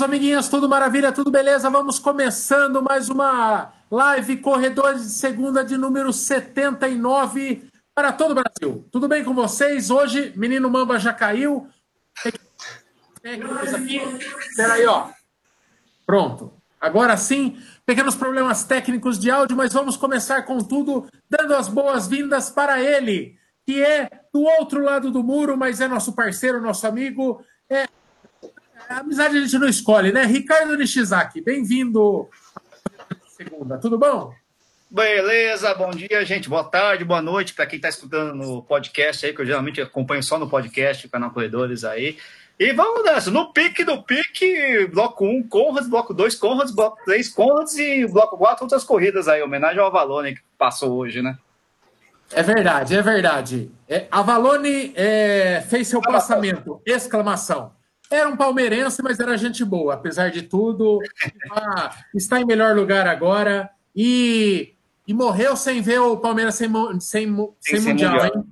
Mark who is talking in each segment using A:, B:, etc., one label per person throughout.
A: amiguinhos, amiguinhas, tudo maravilha, tudo beleza? Vamos começando mais uma live Corredores de Segunda de número 79 para todo o Brasil. Tudo bem com vocês? Hoje, menino Mamba já caiu. Técnicos. Espera aí, ó. Pronto. Agora sim, pequenos problemas técnicos de áudio, mas vamos começar com tudo, dando as boas-vindas para ele, que é do outro lado do muro, mas é nosso parceiro, nosso amigo. É a amizade a gente não escolhe, né? Ricardo Nishizaki, bem-vindo segunda, tudo bom?
B: Beleza, bom dia, gente. Boa tarde, boa noite para quem está escutando no podcast aí, que eu geralmente acompanho só no podcast, canal Corredores aí. E vamos nessa, no pique do pique, bloco 1, Conrads, bloco 2, Conrads, bloco 3, Conrads e bloco 4, outras corridas aí, homenagem ao Avalone que passou hoje, né?
A: É verdade, é verdade. É, Avalone é, fez seu passamento, exclamação. Era um palmeirense, mas era gente boa, apesar de tudo. Ah, está em melhor lugar agora e, e morreu sem ver o Palmeiras sem, sem, sem, sem mundial, mundial, hein?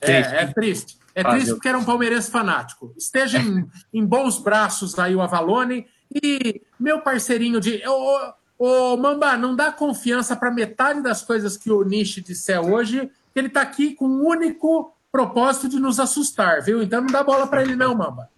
A: É, é triste. É triste porque era um palmeirense fanático. Esteja em, em bons braços aí o Avalone e meu parceirinho de. Ô, ô Mamba, não dá confiança para metade das coisas que o Nishi disser hoje, que ele está aqui com o único propósito de nos assustar, viu? Então não dá bola para ele, não, Mamba.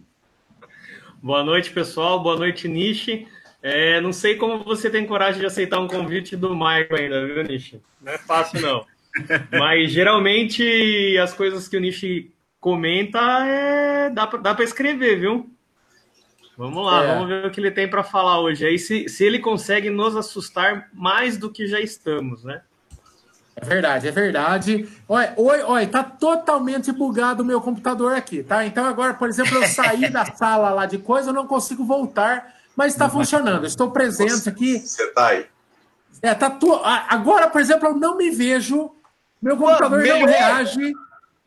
C: Boa noite, pessoal. Boa noite, Nishi. É, não sei como você tem coragem de aceitar um convite do Maicon ainda, viu, Nishi? Não é fácil, não. Mas geralmente as coisas que o Nishi comenta é... dá, dá para escrever, viu? Vamos lá, é. vamos ver o que ele tem para falar hoje. Aí se, se ele consegue nos assustar mais do que já estamos, né?
A: É verdade, é verdade. Oi, oi, oi, tá totalmente bugado o meu computador aqui, tá? Então agora, por exemplo, eu saí da sala lá de coisa, eu não consigo voltar, mas está funcionando. Estou presente
D: você,
A: aqui.
D: Você tá aí.
A: É, tá tu... Agora, por exemplo, eu não me vejo, meu computador não reage,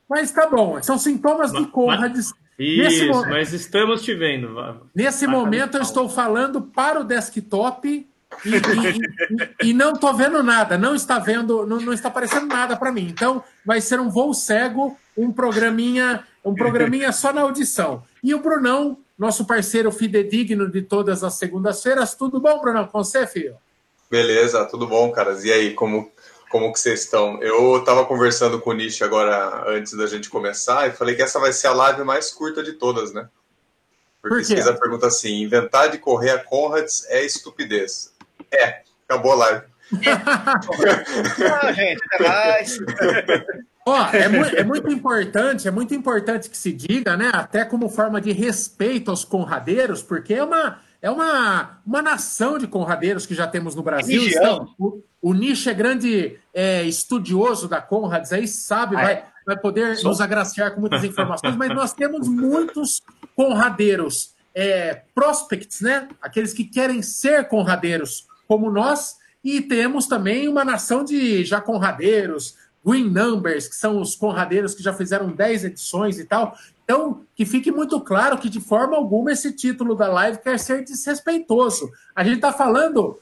A: mas tá bom. São sintomas de Conrad.
C: Isso, Nesse mas estamos te vendo.
A: Nesse momento eu estou falando para o desktop e, e, e, não estou vendo nada, não está vendo, não, não está aparecendo nada para mim. Então, vai ser um voo cego, um programinha, um programinha só na audição. E o Brunão, nosso parceiro fidedigno de todas as segundas-feiras. Tudo bom, Brunão? Com você, filho?
D: Beleza, tudo bom, caras. E aí, como, como que vocês estão? Eu estava conversando com o Nish agora antes da gente começar e falei que essa vai ser a live mais curta de todas, né? Porque Por se quiser pergunta assim, inventar de correr a Conrads é estupidez. É, acabou a live.
A: ah, gente, até mais. Ó, é, mu é, muito importante, é muito importante que se diga, né? Até como forma de respeito aos conradeiros, porque é uma, é uma, uma nação de conradeiros que já temos no Brasil. Então, o, o Nish é grande é, estudioso da Conrads, aí sabe, ah, vai, é. vai poder Sou... nos agraciar com muitas informações, mas nós temos muitos conradeiros é, prospects, né? Aqueles que querem ser conradeiros como nós, e temos também uma nação de já conradeiros, Green Numbers, que são os conradeiros que já fizeram 10 edições e tal. Então, que fique muito claro que de forma alguma esse título da live quer ser desrespeitoso. A gente está falando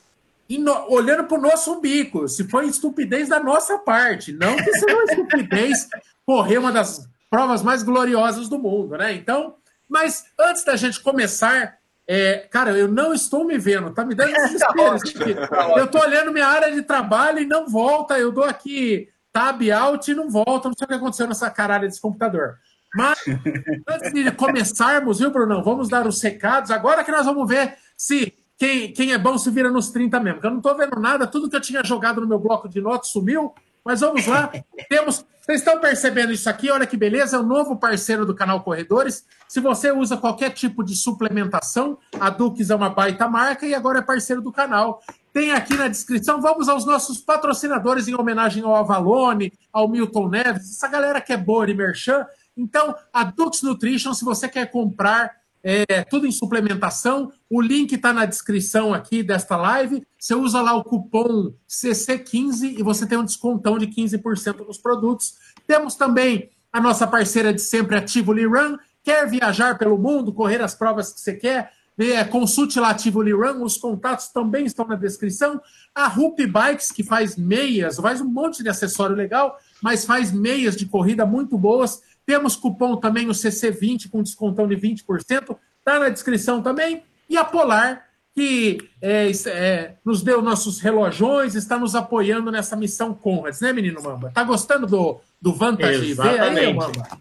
A: no, olhando para o nosso umbigo, se foi estupidez da nossa parte, não que seja uma estupidez correr uma das provas mais gloriosas do mundo, né? Então, mas antes da gente começar é, cara, eu não estou me vendo, tá me dando tá desespero. tá eu tô olhando minha área de trabalho e não volta. Eu dou aqui tab out e não volta. Não sei o que aconteceu nessa caralho desse computador. Mas antes de começarmos, viu, Bruno? Vamos dar os recados. Agora que nós vamos ver se quem, quem é bom se vira nos 30 mesmo. Porque eu não tô vendo nada, tudo que eu tinha jogado no meu bloco de notas sumiu. Mas vamos lá. Temos. Vocês estão percebendo isso aqui? Olha que beleza, é o novo parceiro do canal Corredores. Se você usa qualquer tipo de suplementação, a Dukes é uma baita marca e agora é parceiro do canal. Tem aqui na descrição, vamos aos nossos patrocinadores em homenagem ao Avalone, ao Milton Neves, essa galera que é boa de merchan. Então, a Dux Nutrition, se você quer comprar é, tudo em suplementação. O link está na descrição aqui desta live. Você usa lá o cupom CC15 e você tem um descontão de 15% nos produtos. Temos também a nossa parceira de sempre, a Tivoli Run. Quer viajar pelo mundo, correr as provas que você quer? É, consulte lá a Tivoli Run, os contatos também estão na descrição. A Rupi Bikes, que faz meias, faz um monte de acessório legal, mas faz meias de corrida muito boas. Temos cupom também, o CC20, com descontão de 20%. Está na descrição também. e a Polar, que é, é, nos deu nossos relojões, está nos apoiando nessa missão Conrads, né, menino Mamba? Tá gostando do, do Vantage
C: V aí, Mamba?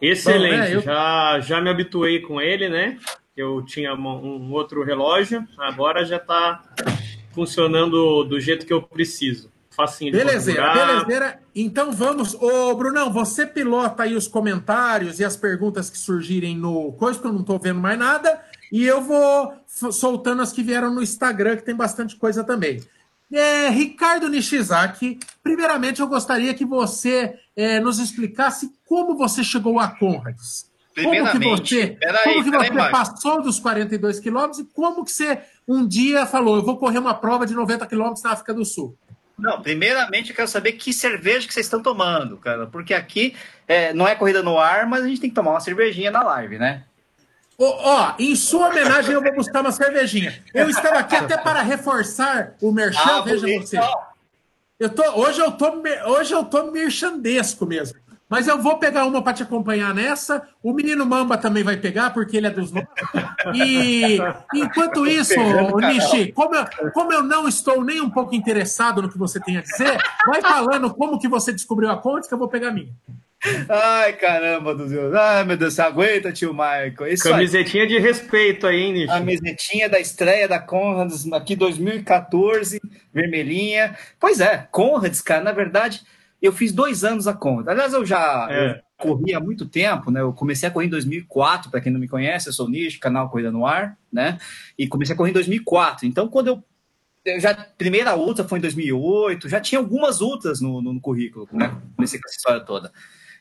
C: Excelente, Bom, né, eu... já, já me habituei com ele, né? Eu tinha um outro relógio, agora já está funcionando do jeito que eu preciso. Facinho
A: Belezeira, belezeira. Então vamos. Ô, Brunão, você pilota aí os comentários e as perguntas que surgirem no coisa, porque eu não estou vendo mais nada. E eu vou soltando as que vieram no Instagram, que tem bastante coisa também. É, Ricardo Nishizaki, primeiramente eu gostaria que você é, nos explicasse como você chegou a Conrads. Como que você, como que você passou dos 42 quilômetros e como que você um dia falou, eu vou correr uma prova de 90 quilômetros na África do Sul?
B: Não, primeiramente eu quero saber que cerveja que vocês estão tomando, cara, porque aqui é, não é corrida no ar, mas a gente tem que tomar uma cervejinha na live, né?
A: Ó, oh, em sua homenagem eu vou buscar uma cervejinha. Eu estava aqui até para reforçar o merchan, ah, veja você. Eu tô, hoje eu tô, hoje eu tô merchandesco mesmo. Mas eu vou pegar uma para te acompanhar nessa. O menino Mamba também vai pegar, porque ele é dos nossos. E enquanto isso, Nishi, como eu, como eu não estou nem um pouco interessado no que você tem a dizer, vai falando como que você descobriu a conta que eu vou pegar a minha.
B: Ai, caramba do Deus. Ai, meu Deus, você aguenta, tio Michael.
C: Isso Camisetinha aí. de respeito aí, Nishi.
B: Camisetinha da estreia da Conrads aqui 2014, vermelhinha. Pois é, Conrads, cara, na verdade eu fiz dois anos a conta. Aliás, eu já é. eu corri há muito tempo, né? Eu comecei a correr em 2004, para quem não me conhece, eu sou o Nicho, canal Corrida no Ar, né? E comecei a correr em 2004. Então, quando eu, eu já primeira ultra foi em 2008, já tinha algumas ultras no, no, no currículo, né? Comecei com essa história toda.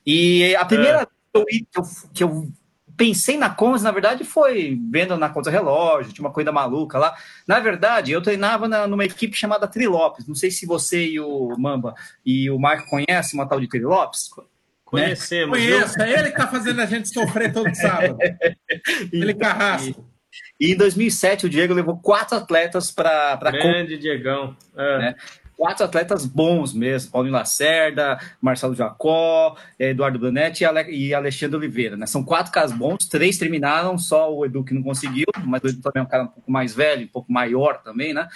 B: E a primeira é. que, eu, que eu pensei na Conras, na verdade, foi vendo na conta relógio, tinha uma coisa maluca lá. Na verdade, eu treinava na, numa equipe chamada Trilopes. Não sei se você e o Mamba e o Marco conhecem uma tal de Trilopes.
C: Conhecemos.
A: Né? Conheço, é ele que tá fazendo a gente sofrer todo sábado. ele carrasco.
B: E em 2007 o Diego levou quatro atletas para
C: Grande Diegão.
B: É. Né? Quatro atletas bons mesmo, Paulinho Lacerda, Marcelo Jacó, Eduardo Brunetti e Alexandre Oliveira, né? São quatro caras bons, três terminaram, só o Edu que não conseguiu, mas o Edu também é um cara um pouco mais velho, um pouco maior também, né?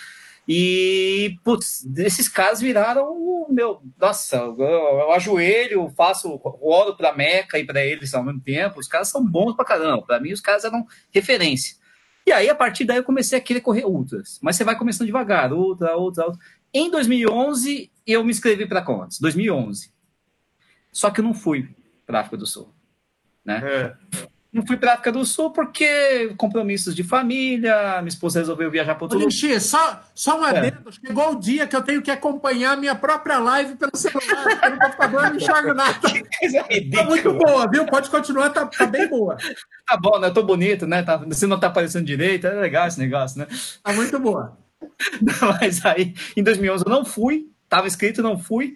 B: E, putz, esses caras viraram o meu. Nossa, eu, eu ajoelho, faço, oro pra Meca e para eles ao mesmo tempo. Os caras são bons pra caramba. Pra mim, os caras eram referência. E aí, a partir daí, eu comecei a querer correr ultras. Mas você vai começando devagar, ultra, ultra, ultra. Em 2011, eu me inscrevi para a Contes, 2011. Só que eu não fui para a África do Sul. Né? É. Não fui para a África do Sul porque compromissos de família, minha esposa resolveu viajar para outro
A: lugar. Só, só um é. adendo, é. chegou o dia que eu tenho que acompanhar a minha própria live pelo celular, no computador eu não enxergo nada. tá muito boa, viu? Pode continuar, tá, tá bem boa.
B: Tá bom, né? Eu tô bonito, né? Tá, você não tá aparecendo direito, é legal esse negócio, né?
A: Tá muito boa.
B: Mas aí, em 2011 eu não fui, estava escrito, não fui.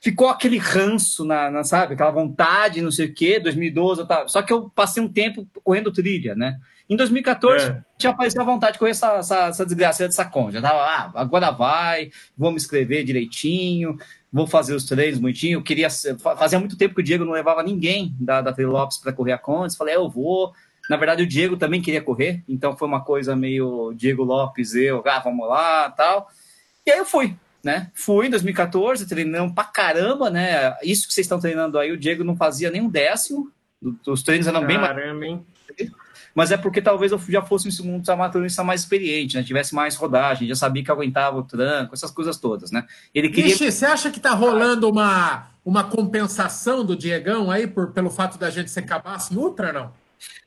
B: Ficou aquele ranço, na, na, sabe? Aquela vontade, não sei o quê. 2012 eu tava... Só que eu passei um tempo correndo trilha, né? Em 2014 é. tinha aparecido a vontade de correr essa, essa, essa desgraça dessa conta. Já tava, ah, agora vai, vou me inscrever direitinho, vou fazer os treinos bonitinho. Eu queria. Fazia muito tempo que o Diego não levava ninguém da, da Trilopes para correr a Condes. Falei, é, eu vou na verdade, o Diego também queria correr, então foi uma coisa meio Diego Lopes, eu, ah, vamos lá tal. E aí eu fui, né? Fui em 2014, treinando pra caramba, né? Isso que vocês estão treinando aí, o Diego não fazia nem um décimo, os treinos eram bem
C: mais. Hein?
B: Mas é porque talvez eu já fosse um amatorista mais experiente, né? Tivesse mais rodagem, já sabia que aguentava o tranco, essas coisas todas, né?
A: Ele queria. Ixi, você acha que tá rolando uma, uma compensação do Diegão aí por, pelo fato da gente ser cabaço em ultra, não?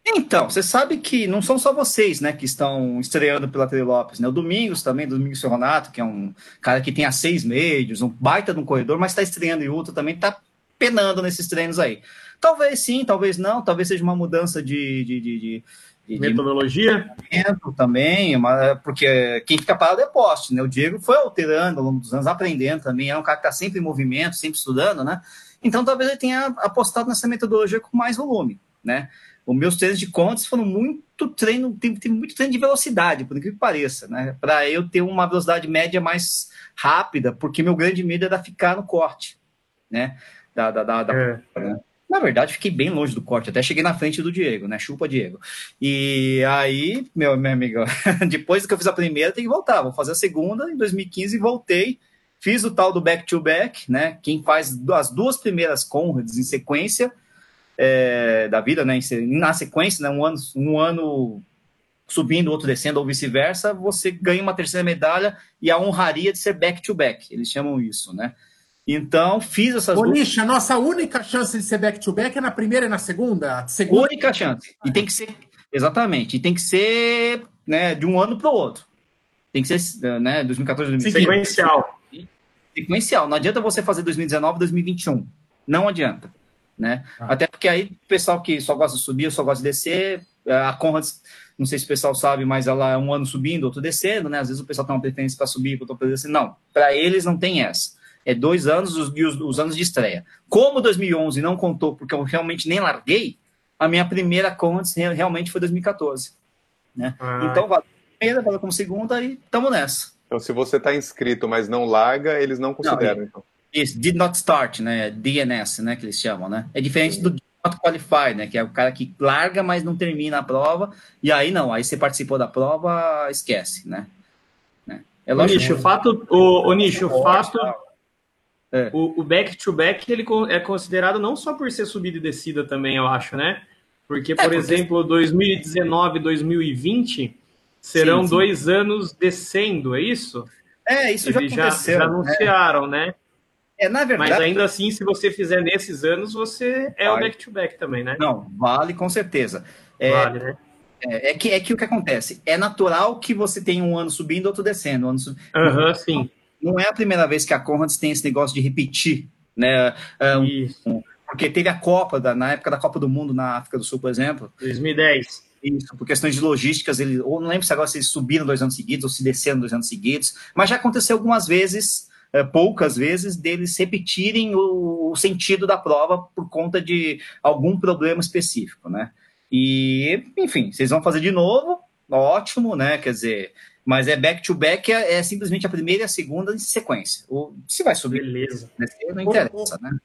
B: Então, você sabe que não são só vocês, né, que estão estreando pela Tele Lopes, né? O Domingos também, Domingos Ferronato, que é um cara que tem a seis médios, um baita no corredor, mas está estreando em ultra também, está penando nesses treinos aí. Talvez sim, talvez não, talvez seja uma mudança de, de, de,
C: de metodologia
B: também, porque quem fica parado é poste, né? O Diego foi alterando ao longo dos anos, aprendendo também, é um cara que está sempre em movimento, sempre estudando, né? Então talvez ele tenha apostado nessa metodologia com mais volume, né? Os meus treinos de contas foram muito treino, tem, tem muito treino de velocidade, por incrível que pareça, né? Para eu ter uma velocidade média mais rápida, porque meu grande medo era ficar no corte, né? Da, da, da, da
C: é. né?
B: Na verdade, fiquei bem longe do corte, até cheguei na frente do Diego, né? Chupa, Diego. E aí, meu, meu amigo, depois que eu fiz a primeira, tem que voltar. Vou fazer a segunda. Em 2015, voltei. Fiz o tal do back-to-back, -back, né? Quem faz as duas primeiras Conrads em sequência é, da vida, né? Na sequência, né? Um ano, um ano subindo, outro descendo, ou vice-versa, você ganha uma terceira medalha e a honraria de ser back-to-back. -back, eles chamam isso, né? Então, fiz essas
A: Ô, duas. a nossa única chance de ser back-to-back -back é na primeira e na segunda? segunda...
B: Única chance. E tem que ser. Exatamente. E tem que ser né, de um ano para o outro. Tem que ser né, 2014, 2015.
C: Sequencial.
B: Sequencial. Não adianta você fazer 2019, 2021. Não adianta. Né? Ah. Até porque aí o pessoal que só gosta de subir, só gosta de descer, a Conrads, não sei se o pessoal sabe, mas ela é um ano subindo, outro descendo, né? Às vezes o pessoal tem uma preferência para subir, outro para descer. Não, para eles não tem essa é dois anos os, os, os, anos de estreia. Como 2011 não contou, porque eu realmente nem larguei, a minha primeira Conrads realmente foi 2014. Né? Ah. Então, valeu primeira, valeu como segunda e estamos nessa.
D: Então, se você está inscrito, mas não larga, eles não consideram, não, então.
B: Isso, did not start, né? DNS, né? Que eles chamam, né? É diferente Sim. do did not qualify, né? Que é o cara que larga, mas não termina a prova. E aí não, aí você participou da prova, esquece, né?
C: É lógico. Nicho, o fato, o, o Nicho, o fato, é. O back-to-back -back, ele é considerado não só por ser subida e descida também, eu acho, né? Porque, é, por é, porque... exemplo, 2019 e 2020 serão sim, sim. dois anos descendo, é isso?
B: É, isso Eles já aconteceu.
C: Já, já anunciaram, né? né?
B: É, na verdade.
C: Mas ainda assim, se você fizer nesses anos, você é vale. o back-to-back -back também, né?
B: Não, vale com certeza. É, vale, né? É, é, que, é que o que acontece? É natural que você tenha um ano subindo, outro descendo. Um ano sub...
C: uhum, sim
B: não é a primeira vez que a Conrads tem esse negócio de repetir, né? É um, porque teve a Copa, da, na época da Copa do Mundo na África do Sul, por exemplo.
C: 2010.
B: Isso, por questões de logísticas, ele, ou não lembro se agora se eles subiram dois anos seguidos ou se desceram dois anos seguidos, mas já aconteceu algumas vezes, é, poucas vezes, deles repetirem o, o, sentido da prova por conta de algum problema específico, né? E, enfim, vocês vão fazer de novo, ótimo, né? Quer dizer, mas é back-to-back, é, é, simplesmente a primeira e a segunda em sequência. Ou se vai subir,
C: beleza.
B: Não interessa, ô, né?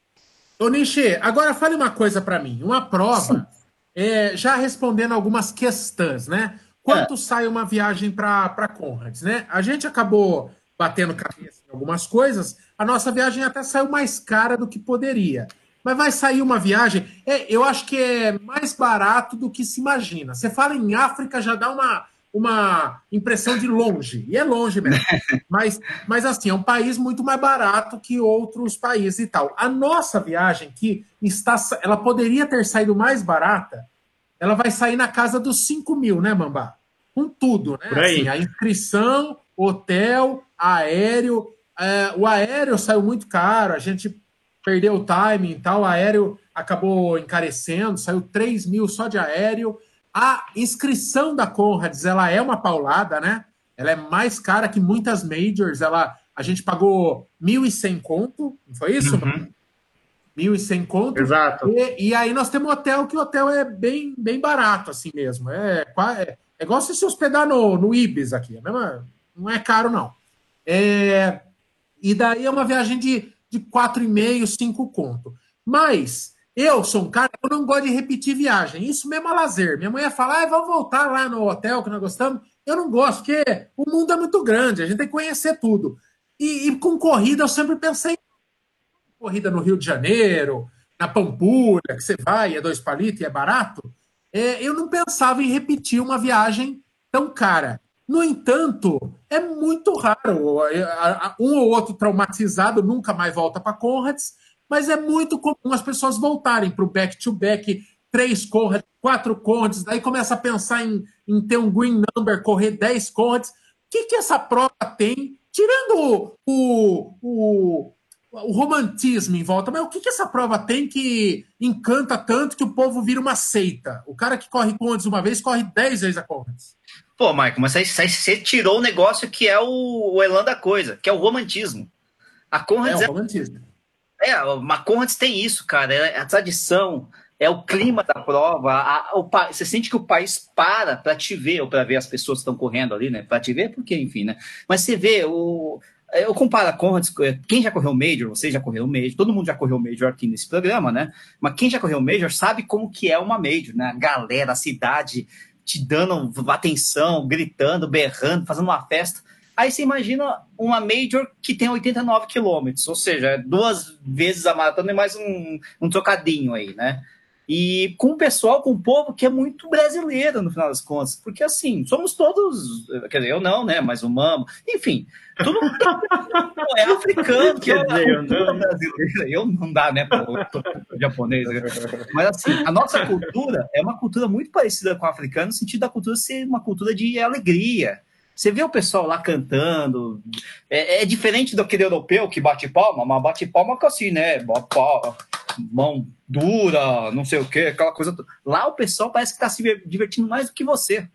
A: Ô, Nishi, agora fale uma coisa para mim. Uma prova, é, já respondendo algumas questões, né? Quanto é. sai uma viagem para Conrads, né? A gente acabou batendo cabeça algumas coisas, a nossa viagem até saiu mais cara do que poderia. Mas vai sair uma viagem, é, eu acho que é mais barato do que se imagina. Você fala em África, já dá uma uma impressão de longe, e é longe mesmo. mas, mas assim, é um país muito mais barato que outros países e tal. A nossa viagem, que está, ela poderia ter saído mais barata, ela vai sair na casa dos 5 mil, né, Mambá? Com tudo, né? Assim, a inscrição, hotel, aéreo. É, o aéreo saiu muito caro, a gente perdeu o timing e tal, o aéreo acabou encarecendo, saiu 3 mil só de aéreo. A inscrição da Conrads, ela é uma paulada, né? Ela é mais cara que muitas majors. Ela, a gente pagou 1.100 conto, não foi isso? Uhum. 1.100 conto.
C: Exato.
A: E, e, aí nós temos um hotel, que o hotel é bem, bem barato, assim mesmo. É, é, é igual se se hospedar no, no Ibis aqui. É mesmo, não é caro, não. É, e daí é uma viagem de, de 4,5, 5 conto. Mas eu sou um cara, eu não gosto de repetir viagem. Isso mesmo é lazer. Minha mulher fala, ah, vamos voltar lá no hotel que nós gostamos. Eu não gosto, porque o mundo é muito grande, a gente tem que conhecer tudo. E, e com corrida, eu sempre pensei corrida no Rio de Janeiro, na Pampulha, que você vai, é dois palitos e é barato. É, eu não pensava em repetir uma viagem tão cara. No entanto, é muito raro. Um ou outro traumatizado nunca mais volta para Conrads mas é muito comum as pessoas voltarem para o back-to-back, três correntes, quatro correntes, daí começa a pensar em, em ter um green number, correr dez correntes. O que, que essa prova tem? Tirando o, o, o romantismo em volta, mas o que, que essa prova tem que encanta tanto que o povo vira uma seita? O cara que corre correntes uma vez, corre dez vezes a correntes.
B: Pô, Michael, mas você tirou o negócio que é o, o elan da coisa, que é o romantismo. A Conrads
A: é, o romantismo.
B: É, a Conrads tem isso, cara. É a tradição, é o clima da prova. A, o, você sente que o país para para te ver, ou para ver as pessoas que estão correndo ali, né? Para te ver, porque, enfim, né? Mas você vê o, eu comparo a Conrads, quem já correu Major, você já correu Major, todo mundo já correu Major aqui nesse programa, né? Mas quem já correu Major sabe como que é uma Major, né? A galera, a cidade te dando atenção, gritando, berrando, fazendo uma festa. Aí você imagina uma Major que tem 89 quilômetros, ou seja, duas vezes a maratona e mais um, um trocadinho aí, né? E com o pessoal, com o povo que é muito brasileiro, no final das contas. Porque, assim, somos todos. Quer dizer, eu não, né? Mas o Mamo. Enfim, todo mundo é africano, que é cultura brasileira. Eu não dá, né? Pô, japonês. Mas, assim, a nossa cultura é uma cultura muito parecida com a africana, no sentido da cultura ser uma cultura de alegria. Você vê o pessoal lá cantando. É, é diferente do aquele europeu que bate palma, mas bate palma com assim, né? Mão dura, não sei o que, aquela coisa. Lá o pessoal parece que está se divertindo mais do que você.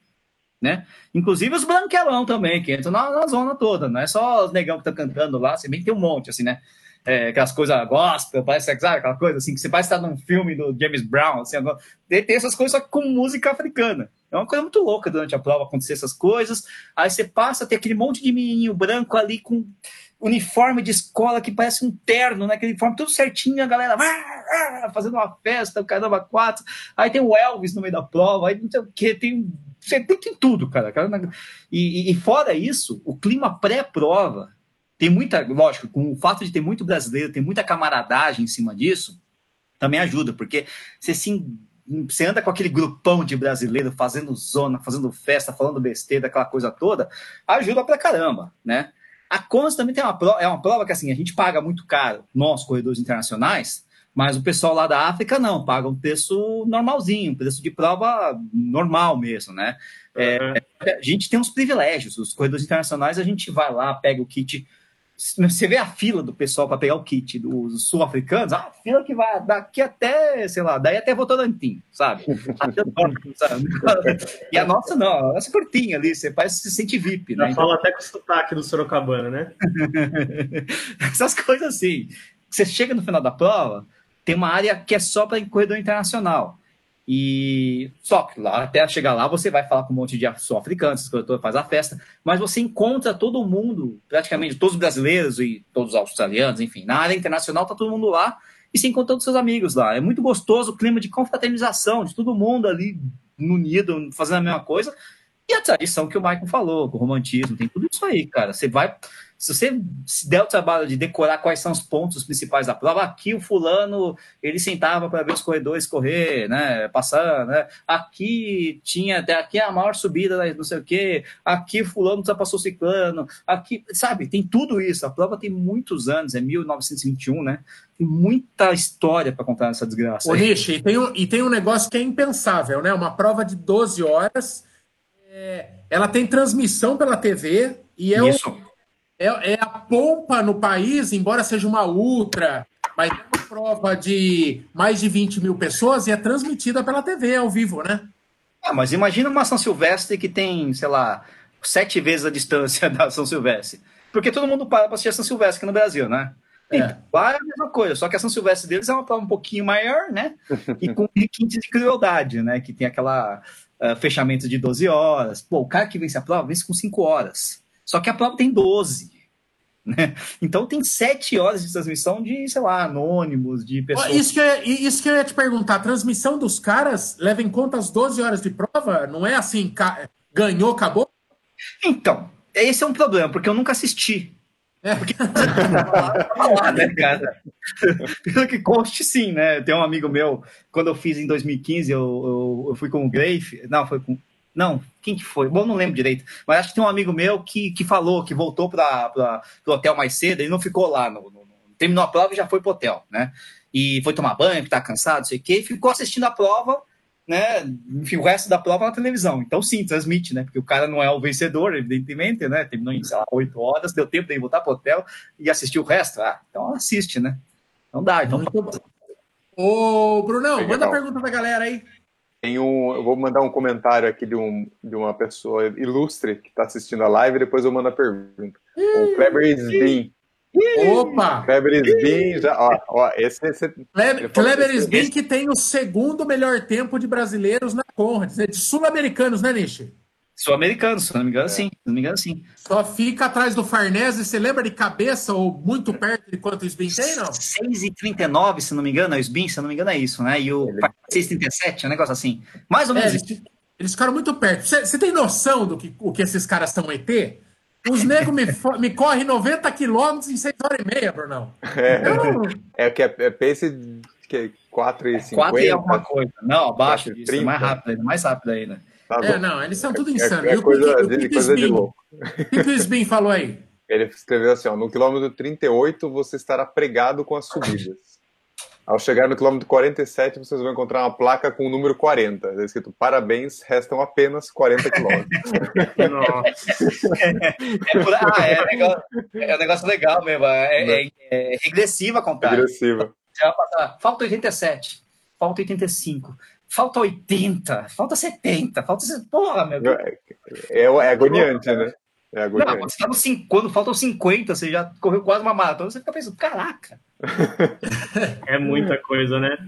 B: Né? Inclusive os branquelão também, que entram na, na zona toda, não é só os negão que estão cantando lá, você bem tem um monte, assim, né? É, aquelas coisas gospel, parece sabe, aquela coisa assim, que você parece estar num filme do James Brown, assim, agora, tem essas coisas só com música africana. É uma coisa muito louca durante a prova acontecer essas coisas. Aí você passa, tem aquele monte de menininho branco ali com uniforme de escola que parece um terno, né? Aquele uniforme tudo certinho, a galera fazendo uma festa, o caramba, quatro. Aí tem o Elvis no meio da prova, aí não sei o que, tem, tem, tem tudo, cara. E, e fora isso, o clima pré-prova tem muita, lógico, com o fato de ter muito brasileiro, tem muita camaradagem em cima disso, também ajuda, porque você se você anda com aquele grupão de brasileiro fazendo zona, fazendo festa, falando besteira, aquela coisa toda, ajuda pra caramba, né? A Cons também tem uma prova, é uma prova que assim, a gente paga muito caro, nós, corredores internacionais, mas o pessoal lá da África não, paga um preço normalzinho, um preço de prova normal mesmo, né? É, uhum. A gente tem uns privilégios, os corredores internacionais, a gente vai lá, pega o kit você vê a fila do pessoal para pegar o kit dos sul-africanos, a fila que vai daqui até, sei lá, daí até Votorantim, sabe? Até sabe? E a nossa não, a nossa é curtinha ali, você parece se sente VIP, né?
C: Já então... fala até com o sotaque do Sorocabana, né?
B: Essas coisas assim. Você chega no final da prova, tem uma área que é só para corredor internacional. E só que lá, até chegar lá, você vai falar com um monte de sul-africanos, faz a festa, mas você encontra todo mundo, praticamente todos os brasileiros e todos os australianos, enfim, na área internacional tá todo mundo lá e se encontrando seus amigos lá. É muito gostoso o clima de confraternização, de todo mundo ali unido, fazendo a mesma coisa. E a tradição que o Michael falou, o romantismo, tem tudo isso aí, cara. Você vai se você se der o trabalho de decorar quais são os pontos principais da prova, aqui o fulano ele sentava para ver os corredores correr, né, passar, né? Aqui tinha até aqui é a maior subida, não sei o quê. Aqui fulano já passou ciclano. Aqui, sabe, tem tudo isso. A prova tem muitos anos, é 1921, né? Tem muita história para contar nessa desgraça.
A: Ô, Nishi, e tem, um, e tem um negócio que é impensável, né? Uma prova de 12 horas, é, ela tem transmissão pela TV e é isso. Um é, é a pompa no país, embora seja uma ultra, mas é uma prova de mais de 20 mil pessoas e é transmitida pela TV ao vivo, né?
B: Ah, mas imagina uma São Silvestre que tem, sei lá, sete vezes a distância da São Silvestre. Porque todo mundo para para assistir a São Silvestre aqui no Brasil, né? É. Então, lá é a mesma coisa, só que a São Silvestre deles é uma prova um pouquinho maior, né? E com requinte de crueldade, né? Que tem aquela uh, fechamento de 12 horas. Pô, o cara que vence a prova vence com 5 horas. Só que a prova tem 12. Né? Então tem sete horas de transmissão de, sei lá, anônimos, de pessoas.
A: Isso que, eu, isso que eu ia te perguntar: a transmissão dos caras leva em conta as 12 horas de prova? Não é assim, ganhou, acabou?
B: Então, esse é um problema, porque eu nunca assisti. É. Porque lá, né, cara? Pelo que conste, sim, né? Tem um amigo meu, quando eu fiz em 2015, eu, eu, eu fui com o Grave, não, foi com não, quem que foi? Bom, não lembro direito. Mas acho que tem um amigo meu que, que falou que voltou para o hotel mais cedo. Ele não ficou lá. No, no, terminou a prova e já foi para o hotel, né? E foi tomar banho, que tá cansado, não sei o quê. E ficou assistindo a prova, né? Enfim, o resto da prova na televisão. Então, sim, transmite, né? Porque o cara não é o vencedor, evidentemente, né? Terminou em, sei lá, 8 horas, deu tempo de voltar para o hotel e assistir o resto. Ah, então assiste, né? Não dá. Então,
A: Ô, Brunão, manda a pergunta pra galera aí.
D: Tem um, eu vou mandar um comentário aqui de, um, de uma pessoa ilustre que está assistindo a live e depois eu mando a pergunta. O Kleber Sbin.
A: Opa!
D: Kleber Sbin, já, ó, ó, esse, esse
A: Kleber, Kleber Sbin que tem o segundo melhor tempo de brasileiros na Conrad, de sul-americanos, né, Nishi?
B: Sul-americano, se não me engano, é. sim. Se não me engano, sim.
A: Só fica atrás do Farnese. Você lembra de cabeça ou muito perto de quanto o Sbin tem, não?
B: 6,39, se não me engano, é o Sbin, se não me engano, é isso, né? E o 6,37, é um negócio assim. Mais ou menos
A: é, eles, eles, ficaram muito perto. Você, você tem noção do que, o que esses caras são ET? Os negros me, me correm 90 quilômetros em 6 horas e meia, Brunão.
E: É, não... é que é, é pace que 4,50. 4
B: e alguma coisa. Não, abaixo disso, é mais rápido ainda, mais rápido ainda.
A: Tá é, não, eles são tudo insanos.
E: É, é coisa, o que, de, coisa de louco.
A: O que, o Sbin falou aí?
E: Ele escreveu assim: ó, no quilômetro 38 você estará pregado com as subidas. Ao chegar no quilômetro 47, vocês vão encontrar uma placa com o número 40. Está escrito: parabéns, restam apenas 40 quilômetros.
B: é, por... ah, é, um negócio, é um negócio legal mesmo. É, é, é regressiva a contagem.
E: Regressiva.
B: Falta 87, falta 85 falta 80, falta 70, falta. Porra, meu Deus.
E: É, é, é agoniante, né? É agoniante.
B: Não, quando, tá no, quando faltam 50, você já correu quase uma maratona, você fica pensando, caraca.
C: é muita coisa, né?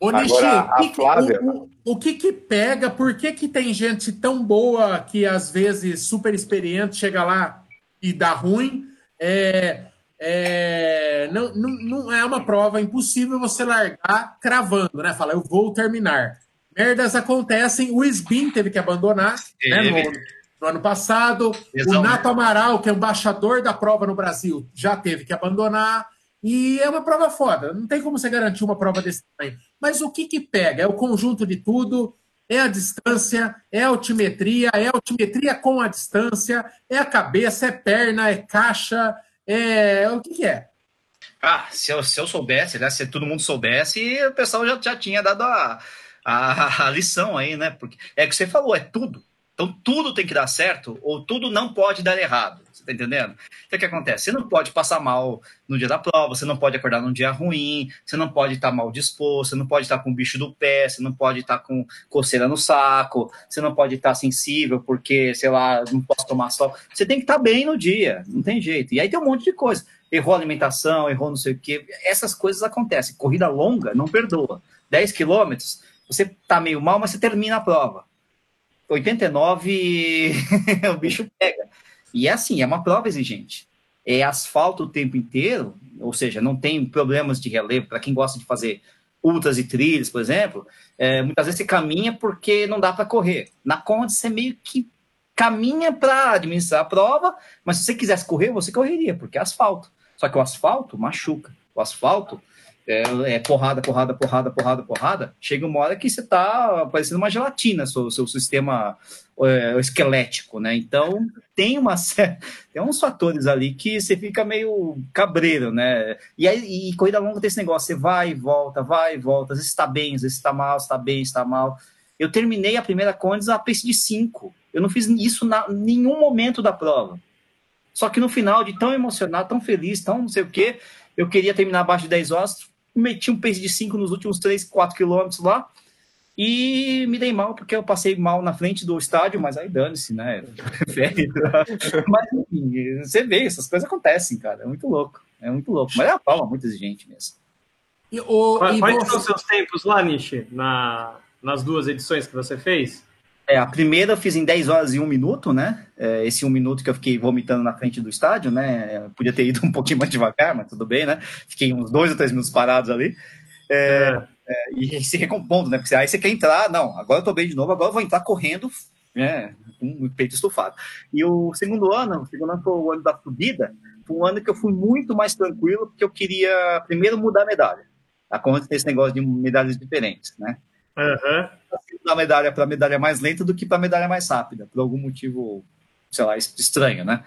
A: Ô, Nishi, o, que, Flávia... o, o, que que pega? Por que que tem gente tão boa que às vezes super experiente chega lá e dá ruim? É, é, não, não, não é uma prova impossível você largar cravando, né? Falar, eu vou terminar merdas acontecem. O Sbin teve que abandonar né, no, no, ano passado. O Nato Amaral, que é embaixador da prova no Brasil, já teve que abandonar. E é uma prova foda. Não tem como você garantir uma prova desse tamanho. Mas o que, que pega? É o conjunto de tudo. É a distância, é a altimetria, é a altimetria com a distância, é a cabeça, é perna, é caixa, é. O que, que é?
B: Ah, se eu, se eu soubesse, né? Se todo mundo soubesse, o pessoal já, já tinha dado a, a, a lição aí, né? Porque é que você falou, é tudo. Então tudo tem que dar certo ou tudo não pode dar errado. Você tá entendendo? Então o que acontece? Você não pode passar mal no dia da prova, você não pode acordar num dia ruim, você não pode estar mal disposto, você não pode estar com o bicho do pé, você não pode estar com coceira no saco, você não pode estar sensível porque, sei lá, não posso tomar sol. Você tem que estar bem no dia, não tem jeito. E aí tem um monte de coisa. Errou a alimentação, errou não sei o quê. Essas coisas acontecem. Corrida longa não perdoa. 10 quilômetros, você tá meio mal, mas você termina a prova. 89, o bicho pega. E é assim, é uma prova exigente. É asfalto o tempo inteiro, ou seja, não tem problemas de relevo. Para quem gosta de fazer ultras e trilhas, por exemplo, é, muitas vezes você caminha porque não dá para correr. Na Conde, você meio que caminha para administrar a prova, mas se você quisesse correr, você correria, porque é asfalto. Só que o asfalto machuca. O asfalto é, é, porrada, porrada, porrada, porrada, porrada, chega uma hora que você está parecendo uma gelatina, seu, seu sistema é, esquelético, né? Então tem uma tem uns fatores ali que você fica meio cabreiro, né? E aí, e corrida longa tem esse negócio, você vai e volta, vai e volta, às vezes está bem, às vezes está mal, está bem, está mal. Eu terminei a primeira Condes a pace de 5. Eu não fiz isso em nenhum momento da prova. Só que no final, de tão emocionado, tão feliz, tão não sei o quê, eu queria terminar abaixo de 10 horas, meti um pace de 5 nos últimos 3, 4 quilômetros lá. E me dei mal porque eu passei mal na frente do estádio, mas aí dane-se, né? mas enfim, você vê, essas coisas acontecem, cara. É muito louco. É muito louco. Mas é uma prova muito exigente mesmo.
C: E, o, Quais, e são os seus tempos lá, Nishi, na, nas duas edições que você fez?
B: É, a primeira eu fiz em 10 horas e 1 minuto, né? É, esse 1 minuto que eu fiquei vomitando na frente do estádio, né? Eu podia ter ido um pouquinho mais devagar, mas tudo bem, né? Fiquei uns 2 ou 3 minutos parados ali. É, é. e se recompondo, né? Porque aí você quer entrar, não, agora eu tô bem de novo, agora eu vou entrar correndo, né? Com o peito estufado. E o segundo ano, o segundo ano foi o ano da subida, foi um ano que eu fui muito mais tranquilo, porque eu queria primeiro mudar a medalha. A conta tem esse negócio de medalhas diferentes, né? Uhum. Da medalha para a medalha mais lenta do que para a medalha mais rápida, por algum motivo, sei lá, estranho, né?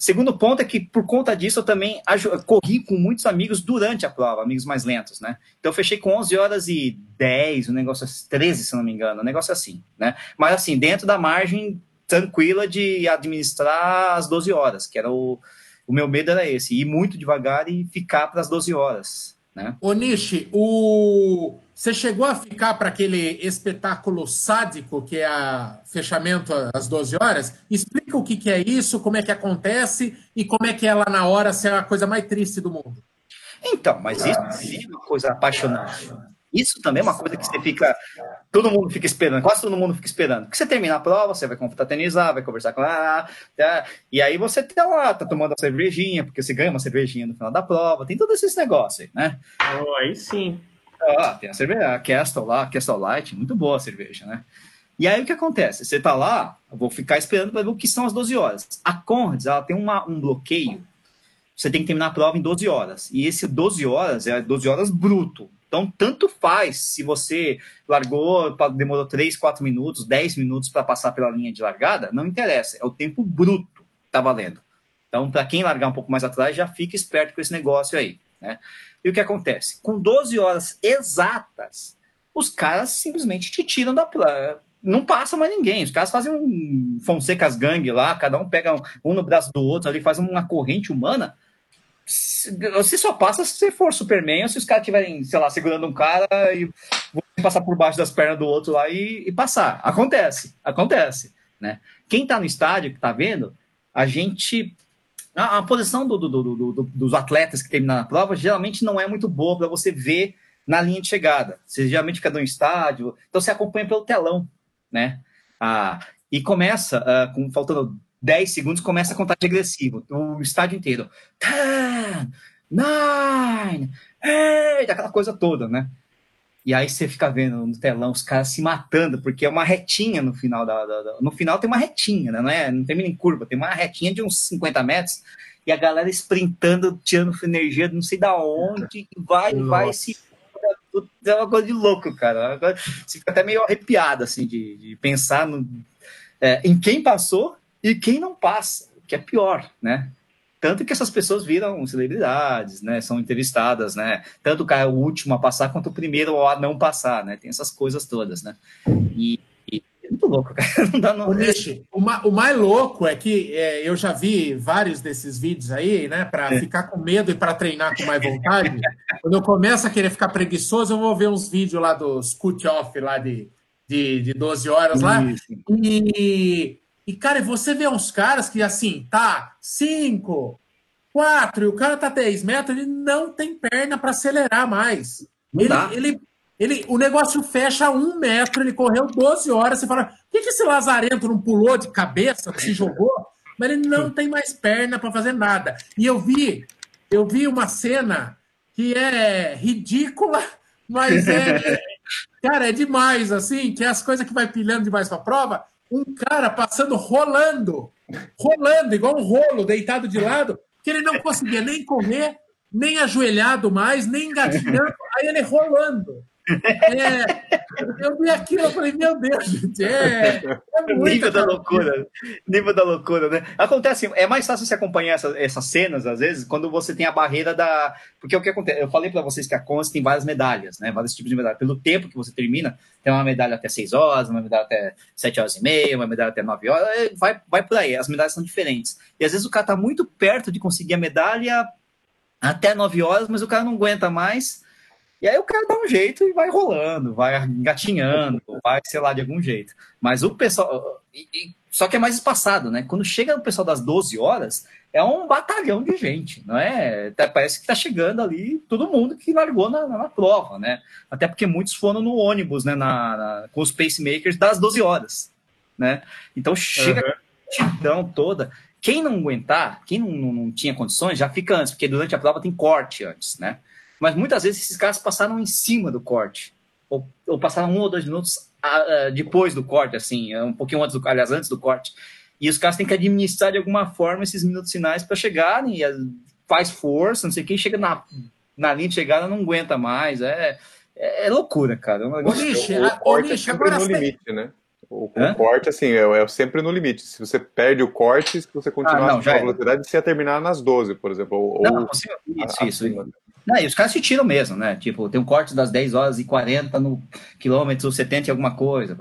B: Segundo ponto é que, por conta disso, eu também corri com muitos amigos durante a prova, amigos mais lentos, né? Então, eu fechei com 11 horas e 10, um negócio 13, se não me engano, um negócio assim, né? Mas, assim, dentro da margem tranquila de administrar as 12 horas, que era o, o meu medo era esse, ir muito devagar e ficar para as 12 horas, né?
A: Ô, Nishi, o você chegou a ficar para aquele espetáculo sádico, que é a fechamento às 12 horas? Explica o que, que é isso, como é que acontece e como é que é lá na hora ser a coisa mais triste do mundo.
B: Então, mas isso é uma coisa apaixonante. Isso também é uma coisa que você fica. Todo mundo fica esperando, quase todo mundo fica esperando. Porque você termina a prova, você vai confraternizar, vai conversar com ela, tá? e aí você tá lá, tá tomando a cervejinha, porque você ganha uma cervejinha no final da prova, tem todos esses negócios aí, né?
C: Oh, aí sim.
B: Ah, tem a cerveja, a Castle lá, a Castle Light, muito boa a cerveja, né? E aí o que acontece? Você tá lá, eu vou ficar esperando para ver o que são as 12 horas. A Conrads, ela tem uma, um bloqueio, você tem que terminar a prova em 12 horas. E esse 12 horas é 12 horas bruto. Então, tanto faz se você largou, demorou 3, 4 minutos, 10 minutos para passar pela linha de largada, não interessa, é o tempo bruto tá valendo. Então, para quem largar um pouco mais atrás, já fica esperto com esse negócio aí, né? E o que acontece? Com 12 horas exatas, os caras simplesmente te tiram da prova não passa mais ninguém. Os caras fazem um Fonsecas Gang lá, cada um pega um, no braço do outro ali, faz uma corrente humana. Você só passa se você for Superman ou se os caras estiverem, sei lá, segurando um cara e passar por baixo das pernas do outro lá e, e passar. Acontece, acontece. Né? Quem tá no estádio, que tá vendo, a gente. A, a posição do, do, do, dos atletas que terminam a prova geralmente não é muito boa para você ver na linha de chegada. Você geralmente fica no estádio, então você acompanha pelo telão né? Ah, e começa, uh, com, faltando 10 segundos, começa a contagem agressiva. O estádio inteiro. 10, 9, 8, aquela coisa toda, né? E aí você fica vendo no telão os caras se matando, porque é uma retinha no final da, da, da, No final tem uma retinha, né? Não, é, não termina em curva, tem uma retinha de uns 50 metros, e a galera sprintando, tirando energia não sei da onde, e vai, Nossa. vai se é uma coisa de louco, cara. Você fica até meio arrepiado, assim, de, de pensar no, é, em quem passou e quem não passa, que é pior, né? Tanto que essas pessoas viram celebridades, né? São entrevistadas, né? Tanto o cara o último a passar quanto o primeiro a não passar, né? Tem essas coisas todas, né? E muito louco, cara. Não dá, não...
A: O, ma, o, mais louco é que é, eu já vi vários desses vídeos aí, né? Para é. ficar com medo e para treinar com mais vontade. Quando eu começo a querer ficar preguiçoso, eu vou ver uns vídeos lá dos cut-off lá de, de, de 12 horas lá. E, e, cara, você vê uns caras que assim, tá, 5, 4, e o cara tá 10 metros, ele não tem perna para acelerar mais. Ele, ele, ele, o negócio fecha a um metro, ele correu 12 horas. Você fala, por que, que esse lazarento não pulou de cabeça, se jogou? Mas ele não tem mais perna para fazer nada. E eu vi, eu vi uma cena que é ridícula, mas é. cara, é demais, assim, que é as coisas que vai pilhando demais para a prova. Um cara passando rolando, rolando, igual um rolo, deitado de lado, que ele não conseguia nem correr, nem ajoelhado mais, nem engatinhando, aí ele rolando. É, eu vi aquilo e falei, meu Deus, gente, é,
B: é nível da loucura, nível da loucura, né? Acontece, é mais fácil você acompanhar essa, essas cenas, às vezes, quando você tem a barreira da... Porque o que acontece, eu falei para vocês que a Cons tem várias medalhas, né? Vários tipos de medalhas. Pelo tempo que você termina, tem uma medalha até 6 horas, uma medalha até 7 horas e meia, uma medalha até 9 horas, vai, vai por aí, as medalhas são diferentes. E às vezes o cara tá muito perto de conseguir a medalha até 9 horas, mas o cara não aguenta mais e aí o cara dá um jeito e vai rolando, vai engatinhando, vai, sei lá, de algum jeito. Mas o pessoal. E, e, só que é mais espaçado, né? Quando chega o pessoal das 12 horas, é um batalhão de gente, não é? Até parece que tá chegando ali todo mundo que largou na, na, na prova, né? Até porque muitos foram no ônibus, né? Na, na, com os pacemakers das 12 horas, né? Então chega uhum. a multidão toda. Quem não aguentar, quem não, não, não tinha condições, já fica antes, porque durante a prova tem corte antes, né? Mas muitas vezes esses caras passaram em cima do corte. Ou, ou passaram um ou dois minutos a, a, depois do corte, assim, um pouquinho antes do, aliás, antes do corte. E os caras têm que administrar de alguma forma esses minutos finais para chegarem, e faz força, não sei quem chega na, na linha de chegada não aguenta mais. É, é, é loucura, cara. É um negócio...
E: Ixi, o, o corte é no limite, né? O, o corte, assim, é, é, sempre no limite. Se você perde o corte, se você continuar ah, não, a velocidade, você ia terminar nas 12, por exemplo. Ou, não,
B: isso, a, isso. Acima. Não, e os caras se tiram mesmo, né? Tipo, tem um corte das 10 horas e 40 no quilômetro 70 e alguma coisa.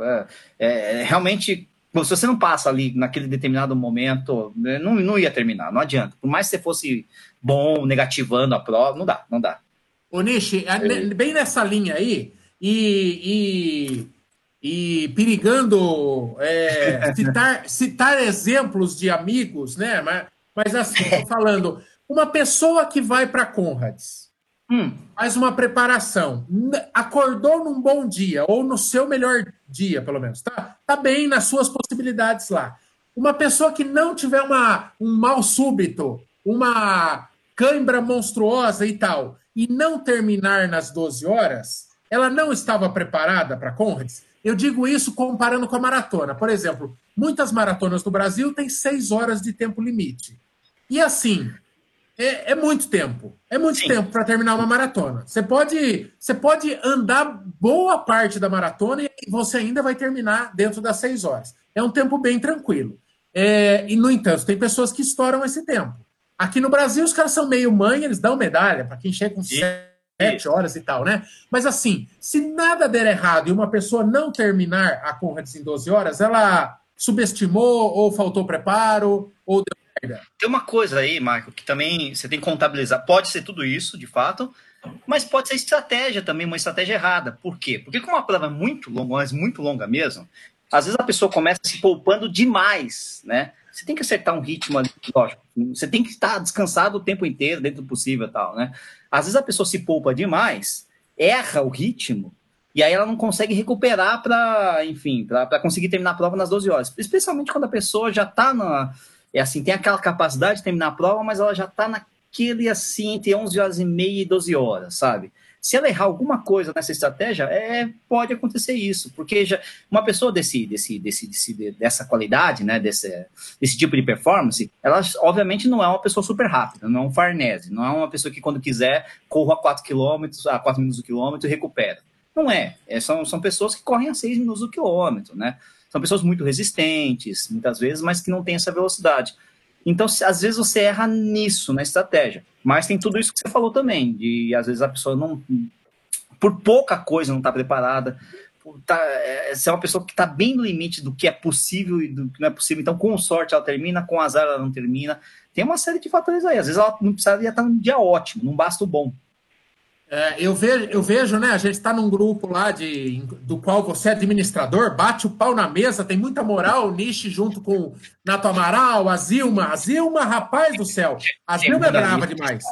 B: É, é, realmente, se você não passa ali naquele determinado momento, né, não, não ia terminar, não adianta. Por mais que você fosse bom, negativando a prova, não dá, não dá.
A: Ô, Nishi, é, bem nessa linha aí, e, e, e perigando é, citar, citar exemplos de amigos, né? Mas, mas assim, tô falando, uma pessoa que vai para Conrads, hum. faz uma preparação, acordou num bom dia, ou no seu melhor dia, pelo menos, tá, tá bem nas suas possibilidades lá. Uma pessoa que não tiver uma, um mal súbito, uma cãibra monstruosa e tal, e não terminar nas 12 horas, ela não estava preparada para Conrads? Eu digo isso comparando com a maratona. Por exemplo, muitas maratonas do Brasil têm seis horas de tempo limite. E assim, é, é muito tempo. É muito Sim. tempo para terminar uma maratona. Você pode, você pode andar boa parte da maratona e você ainda vai terminar dentro das seis horas. É um tempo bem tranquilo. É, e, no entanto, tem pessoas que estouram esse tempo. Aqui no Brasil, os caras são meio mãe, eles dão medalha para quem chega com sete horas e tal, né? Mas assim, se nada der errado e uma pessoa não terminar a Conrads em 12 horas, ela subestimou ou faltou preparo ou deu merda.
B: Tem uma coisa aí, Marco, que também você tem que contabilizar. Pode ser tudo isso, de fato, mas pode ser estratégia também, uma estratégia errada. Por quê? Porque como uma prova é muito longa, mas muito longa mesmo, às vezes a pessoa começa se poupando demais, né? Você tem que acertar um ritmo ali, lógico. Você tem que estar descansado o tempo inteiro, dentro do possível e tal, né? Às vezes a pessoa se poupa demais, erra o ritmo, e aí ela não consegue recuperar para, enfim, para conseguir terminar a prova nas 12 horas. Especialmente quando a pessoa já está na. É assim, tem aquela capacidade de terminar a prova, mas ela já está naquele assim, entre 11 horas e meia e 12 horas, sabe? Se ela errar alguma coisa nessa estratégia, é, pode acontecer isso, porque já, uma pessoa desse, desse, desse, desse, dessa qualidade, né, desse, desse tipo de performance, ela obviamente não é uma pessoa super rápida, não é um Farnese, não é uma pessoa que quando quiser corra a 4 km, a 4 minutos do quilômetro e recupera. Não é. é são, são pessoas que correm a 6 minutos do quilômetro, né? São pessoas muito resistentes, muitas vezes, mas que não têm essa velocidade. Então, às vezes você erra nisso, na estratégia. Mas tem tudo isso que você falou também, de às vezes a pessoa não, por pouca coisa, não está preparada. Tá, é, é uma pessoa que está bem no limite do que é possível e do que não é possível. Então, com sorte ela termina, com azar ela não termina. Tem uma série de fatores aí. Às vezes ela não precisaria estar num dia ótimo, não basta o bom.
A: É, eu, vejo, eu vejo, né? A gente está num grupo lá de, do qual você é administrador, bate o pau na mesa, tem muita moral, o Nishi junto com Nato Amaral, a Zilma. A Zilma, rapaz do céu, a Zilma é brava demais.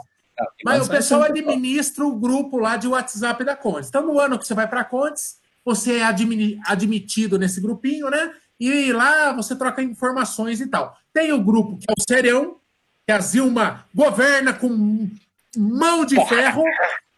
A: Mas o pessoal administra o grupo lá de WhatsApp da Contes. Então, no ano que você vai para Contes, você é admitido nesse grupinho, né? E lá você troca informações e tal. Tem o grupo que é o Serião, que a Zilma governa com mão de ferro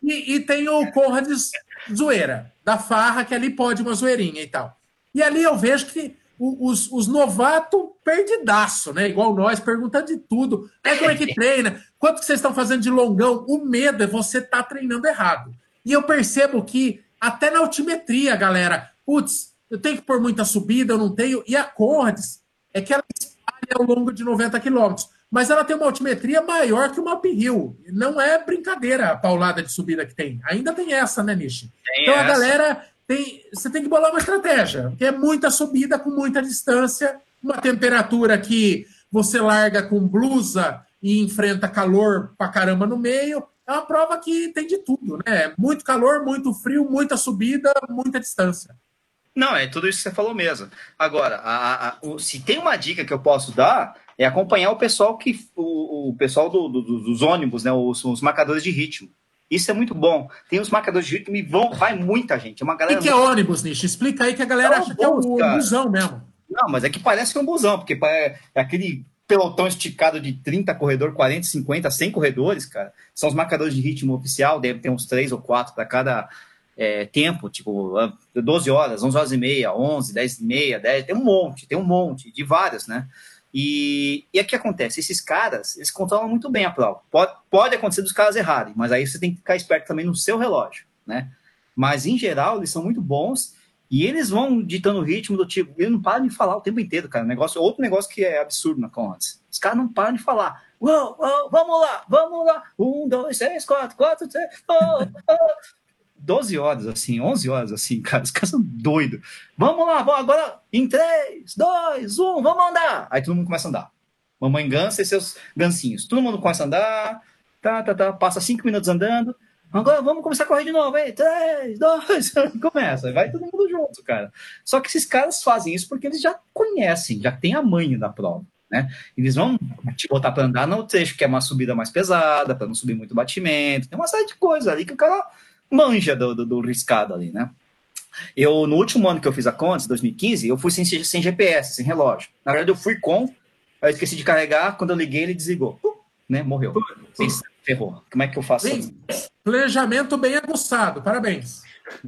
A: e, e tem o Conrads zoeira, da farra, que ali pode uma zoeirinha e tal. E ali eu vejo que os, os novatos perdidaço, né? Igual nós, perguntando de tudo. É como é que treina? Quanto que vocês estão fazendo de longão? O medo é você estar tá treinando errado. E eu percebo que até na altimetria, galera, putz, eu tenho que pôr muita subida, eu não tenho. E a Conrads é que ela espalha ao longo de 90 quilômetros mas ela tem uma altimetria maior que uma uphill. Não é brincadeira a paulada de subida que tem. Ainda tem essa, né, Nishi? então essa. a galera tem. Você tem que bolar uma estratégia, porque é muita subida com muita distância, uma temperatura que você larga com blusa e enfrenta calor pra caramba no meio. É uma prova que tem de tudo, né? Muito calor, muito frio, muita subida, muita distância.
B: Não, é tudo isso que você falou mesmo. Agora, a, a, o, se tem uma dica que eu posso dar, é acompanhar o pessoal que o, o pessoal do, do, dos ônibus, né, os, os, marcadores de ritmo. Isso é muito bom. Tem os marcadores de ritmo e vão, vai muita gente. É uma galera.
A: O que, é ônibus, Nish? Explica aí que a galera é acha que é um busão mesmo.
B: Não, mas é que parece que é um busão, porque é, é aquele pelotão esticado de 30 corredores, 40, 50, 100 corredores, cara. São os marcadores de ritmo oficial, deve ter uns 3 ou 4 para cada é, tempo, tipo 12 horas, 11 horas e meia, 11, 10 e meia, 10, tem um monte, tem um monte, de vários, né? E, e aqui acontece, esses caras, eles controlam muito bem a prova. Pode, pode acontecer dos caras errarem, mas aí você tem que ficar esperto também no seu relógio, né? Mas, em geral, eles são muito bons e eles vão ditando o ritmo do tipo, eles não param de falar o tempo inteiro, cara. Negócio, outro negócio que é absurdo na Conrads. Os caras não param de falar. Uou, uou, vamos lá, vamos lá. Um, dois, três, quatro, quatro, três. Oh, oh. 12 horas, assim, 11 horas, assim, cara, os caras são doidos. Vamos lá, vamos agora em 3, 2, 1, vamos andar. Aí todo mundo começa a andar. Mamãe gansa e seus gancinhos. Todo mundo começa a andar, tá, tá, tá, passa 5 minutos andando. Agora vamos começar a correr de novo, hein? 3, 2, começa. Vai todo mundo junto, cara. Só que esses caras fazem isso porque eles já conhecem, já tem a manha da prova. né? Eles vão te botar para andar no trecho que é uma subida mais pesada, para não subir muito batimento. Tem uma série de coisas ali que o cara manja do, do, do riscado ali, né? Eu, no último ano que eu fiz a Contes, 2015, eu fui sem, sem GPS, sem relógio. Na verdade, eu fui com, aí eu esqueci de carregar, quando eu liguei, ele desligou. né? Morreu. Pensa, ferrou. Como é que eu faço?
A: Planejamento bem aguçado, parabéns.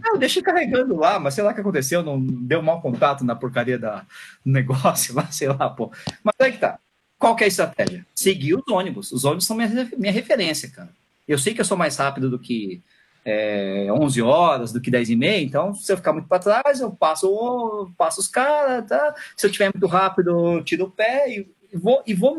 B: Eu deixei carregando lá, mas sei lá o que aconteceu, não deu mau contato na porcaria da, do negócio lá, sei lá, pô. Mas aí que tá. Qual que é a estratégia? Seguir os ônibus. Os ônibus são minha, minha referência, cara. Eu sei que eu sou mais rápido do que é, 11 horas, do que 10 e meia, então se eu ficar muito para trás, eu passo, passo os caras, tá? Se eu tiver muito rápido, eu tiro o pé e, vou, e vou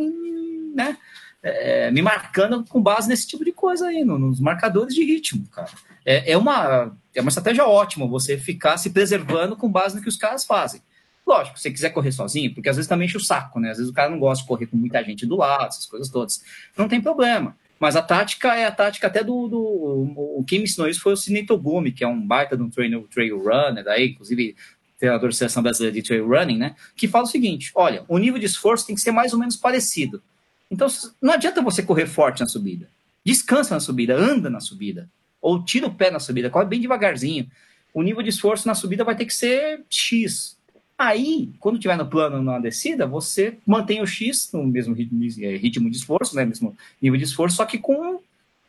B: né, é, me marcando com base nesse tipo de coisa aí, no, nos marcadores de ritmo, cara. É, é, uma, é uma estratégia ótima você ficar se preservando com base no que os caras fazem. Lógico, se você quiser correr sozinho, porque às vezes também enche o saco, né? Às vezes o cara não gosta de correr com muita gente do lado, essas coisas todas. Não tem problema. Mas a tática é a tática até do. do o, quem me ensinou isso foi o Sidney Togumi, que é um baita de um trail, trail runner, daí, inclusive treinador de seleção brasileira de trail running, né? Que fala o seguinte: olha, o nível de esforço tem que ser mais ou menos parecido. Então, não adianta você correr forte na subida. Descansa na subida, anda na subida. Ou tira o pé na subida, corre bem devagarzinho. O nível de esforço na subida vai ter que ser X. Aí, quando tiver no plano na descida, você mantém o X no mesmo é, ritmo de esforço, né, mesmo nível de esforço, só que com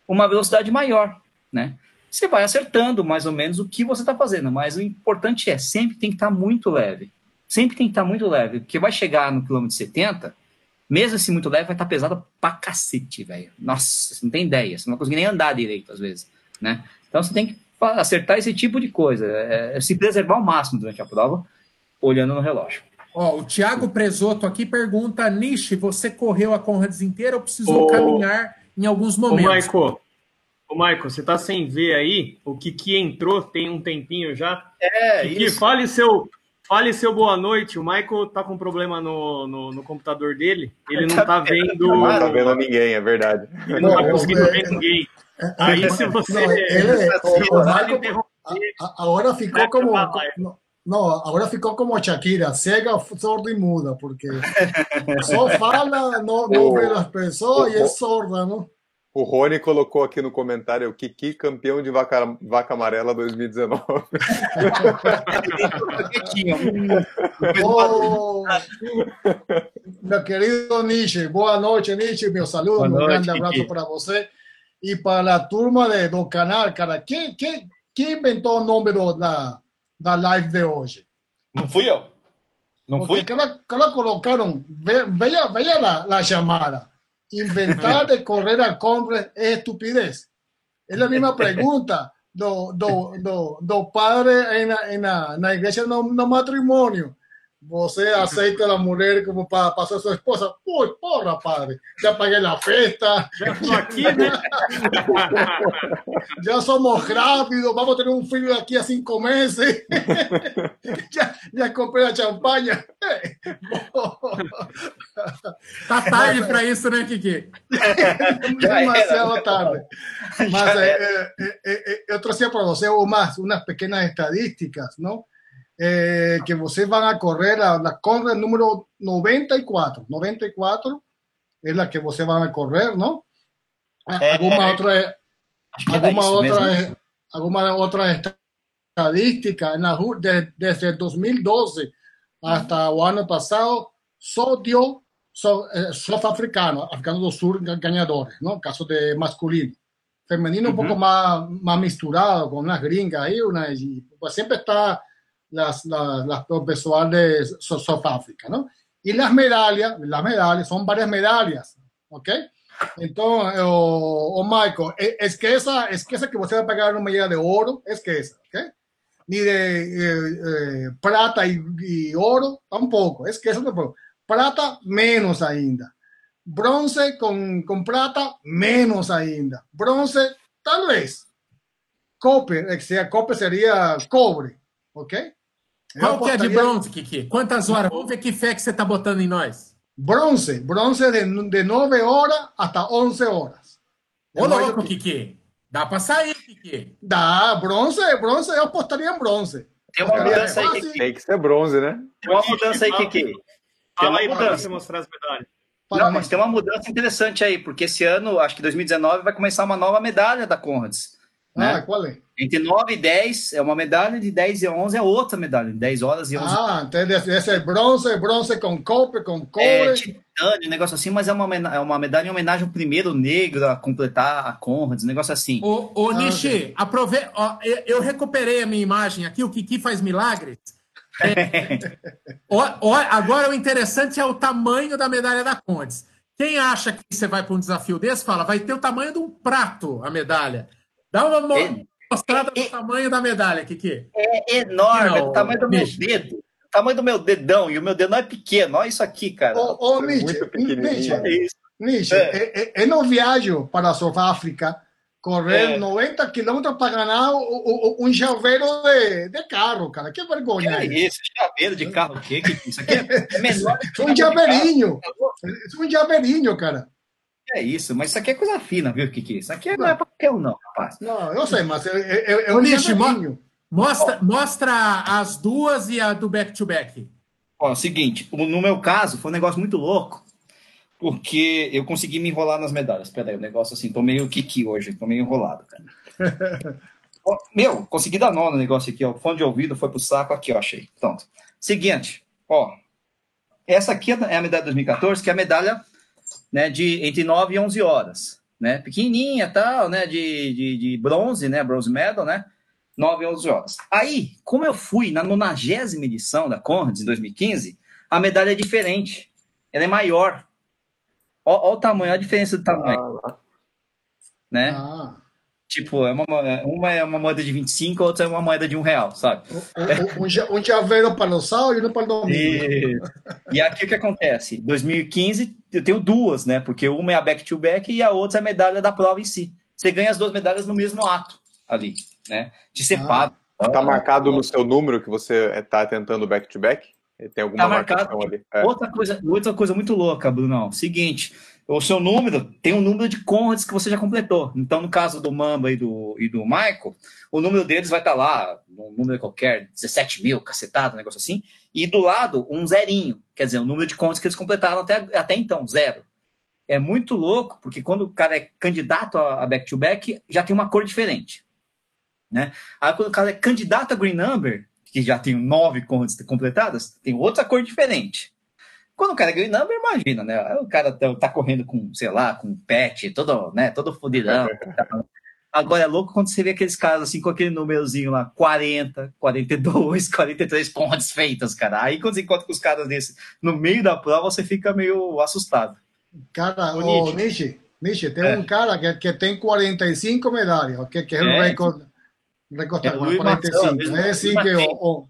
B: uma velocidade maior, né? Você vai acertando mais ou menos o que você está fazendo, mas o importante é sempre tem que estar tá muito leve. Sempre tem que estar tá muito leve, porque vai chegar no quilômetro 70, mesmo assim muito leve, vai estar tá pesado pra cacete, velho. Nossa, você não tem ideia, você não consegue nem andar direito às vezes, né? Então você tem que acertar esse tipo de coisa, é, é se preservar ao máximo durante a prova, olhando no relógio.
A: Ó, o Thiago Presoto aqui pergunta: Nishi, você correu a Conrads inteira ou precisou caminhar em alguns momentos?
C: Ô, Maico, ô, Maico, você tá sem ver aí? O Kiki entrou tem um tempinho já.
B: É,
C: Kiki, isso. fale seu, fale seu boa noite. O Michael tá com problema no, no, no computador dele. Ele não tá vendo.
E: Não tá vendo ninguém, é verdade.
C: Ele não, não tá conseguindo é, ver ninguém. É, aí, se você. Não, ele,
F: o, o Michael, agora ficou como. No, ahora ficou como Shakira, cega, sorda y muda, porque só fala, não, não vê as pessoas e é sorda, não?
E: O Rony colocou aqui no comentário o Kiki campeão de vaca, vaca amarela 2019.
F: oh, meu querido Nietzsche, boa noite, Nietzsche, meu saludo, um grande abraço para você e para a turma de, do canal, cara. Quem, quem, quem inventou o nome da, da live de hoje.
B: Não fui eu. Não fui.
F: Que ela, que ela colocaram, veja, veja la, la chamada. Inventar de correr a compra é estupidez. É a mesma pergunta do, do, do, do padre na, na, na igreja no, no matrimônio. Você aceita a la mujer como para pasar a su esposa. Uy, porra, padre. Ya pagué la fiesta.
C: Ya ¿no?
F: ya somos rápidos. Vamos a tener un filho aquí a cinco meses. ya, ya compré la champaña.
A: tá tarde para isso, né, Kiki?
F: Demasiado tarde. Mas eh, eh, eh, eu trouxe para você umas, unas pequeñas estadísticas, ¿no? Eh, que ustedes van a correr la, la corre número 94. 94 es la que ustedes van a correr, ¿no? Alguna eh, otra, alguna otra, alguna otra estadística en la, de, desde el 2012 hasta el año pasado, sodio so, eh, africano, africano del sur ganadores, ¿no? Caso de masculino. Femenino un poco más, más misturado con unas gringas ahí, una, y, pues siempre está las, las, las de South Africa, ¿no? Y las medallas, las medallas son varias medallas, ¿ok? Entonces, o, o Michael, e, es que esa, es que esa que usted va a pagar una medalla de oro, es que esa, ¿ok? Ni de eh, eh, plata y, y, oro, tampoco, es que eso tampoco. Plata, menos ainda. Bronce con, con plata, menos ainda. Bronce, tal vez. Cope, sea, cope sería cobre, ¿ok?
A: Qual que é de bronze, Kiki? Quantas horas? Vamos ver que fé que você está botando em nós.
F: Bronze. Bronze de, de 9 horas até 11 horas.
A: Ô, louco, que... Kiki. Dá para sair, Kiki.
F: Dá. Bronze, bronze, eu apostaria em bronze.
B: Tem uma mudança aí, Kiki.
E: Tem que ser bronze, né?
B: Tem uma mudança aí, Kiki. Fala aí para você mostrar as medalhas. Não, mas tem uma mudança interessante aí, porque esse ano, acho que 2019, vai começar uma nova medalha da Conrads. Né?
F: Ah, qual é?
B: Entre 9 e 10 é uma medalha, de 10 e 11 é outra medalha, de 10 horas e 11
F: Ah, então esse é bronze, bronze com cobre, com cobre. É,
B: titânio, um negócio assim, mas é uma, é uma medalha em homenagem ao primeiro negro a completar a Conrads, um negócio assim.
A: Ô, ô ah, Nishi, aprove... Ó, eu recuperei a minha imagem aqui, o Kiki faz milagres. É, ó, ó, agora o interessante é o tamanho da medalha da Condes. Quem acha que você vai para um desafio desse, fala, vai ter o tamanho de um prato a medalha. Dá uma mostrada é, do tamanho da medalha, Kiki.
B: É enorme, não, é do tamanho do meu dedo. O tamanho do meu dedão, e o meu dedo não é pequeno, olha isso aqui, cara.
F: Ô, ô Nietzsche, Nietzsche, é Nietzsche, é. eu não viajo para a Sudáfrica correr é. 90 quilômetros para ganhar um chaveiro de, de, carro, cara. Que vergonha.
B: Que é isso? Chaveiro de carro? O que que isso aqui é menor
F: um chaveirinho. Um chaveirinho, cara.
B: É isso, mas isso aqui é coisa fina, viu, Kiki? Isso aqui não, é para qualquer um, não, rapaz.
F: Não, eu sei, mas é, é, um.
A: Mostra, mostra as duas e a do back-to-back.
B: -back. Ó, o seguinte, no meu caso, foi um negócio muito louco porque eu consegui me enrolar nas medalhas. Peraí, o negócio assim, tô meio kiki hoje, tô meio enrolado, cara. Meu, consegui dar nó no negócio aqui, ó. O fone de ouvido foi pro saco aqui, ó, achei. Pronto. Seguinte, ó. Essa aqui é a medalha de 2014, que é a medalha né, de entre 9 e 11 horas, né? Pequenininha, tal, né, de, de, de bronze, né, bronze medal, né? 9 e 11 horas. Aí, como eu fui na 90 edição da Conrads em 2015, a medalha é diferente. Ela é maior, Olha o tamanho, a diferença do tamanho. Ah, né? Ah. Tipo, é uma, uma é uma moeda de 25, a outra é uma moeda de um real, sabe?
F: Um, um, um chaveiro para o sal e outro para o domingo.
B: E, e aqui o que acontece? 2015 eu tenho duas, né? Porque uma é a back-to-back -back e a outra é a medalha da prova em si. Você ganha as duas medalhas no mesmo ato ali, né? De separo.
E: Ah. Tá marcado no seu número que você está tentando back-to-back? -back? Tem alguma tá marcado.
B: ali. É. Outra, coisa, outra coisa muito louca, Brunão. Seguinte, o seu número tem um número de Conrads que você já completou. Então, no caso do Mamba e do, e do Michael, o número deles vai estar tá lá, um número qualquer, 17 mil, cacetado, um negócio assim. E do lado, um zerinho. Quer dizer, o número de Conrads que eles completaram até, até então, zero. É muito louco, porque quando o cara é candidato a back-to-back, -back, já tem uma cor diferente. Né? Aí, quando o cara é candidato a Green Number, que já tem nove contas completadas, tem outra cor diferente. Quando o cara ganha number, imagina, né? O cara tá, tá, correndo com, sei lá, com pet, todo, né, todo fodidão. Agora é louco quando você vê aqueles caras assim com aquele númerozinho lá, 40, 42, 43 pontes feitas, cara. Aí quando você encontra com os caras desses no meio da prova, você fica meio assustado.
F: Cara, o Nishi, Nishi, tem é. um cara que, que tem 45 medalhas, que, que é o é, recorde Recosta é, 45. É decir, que o,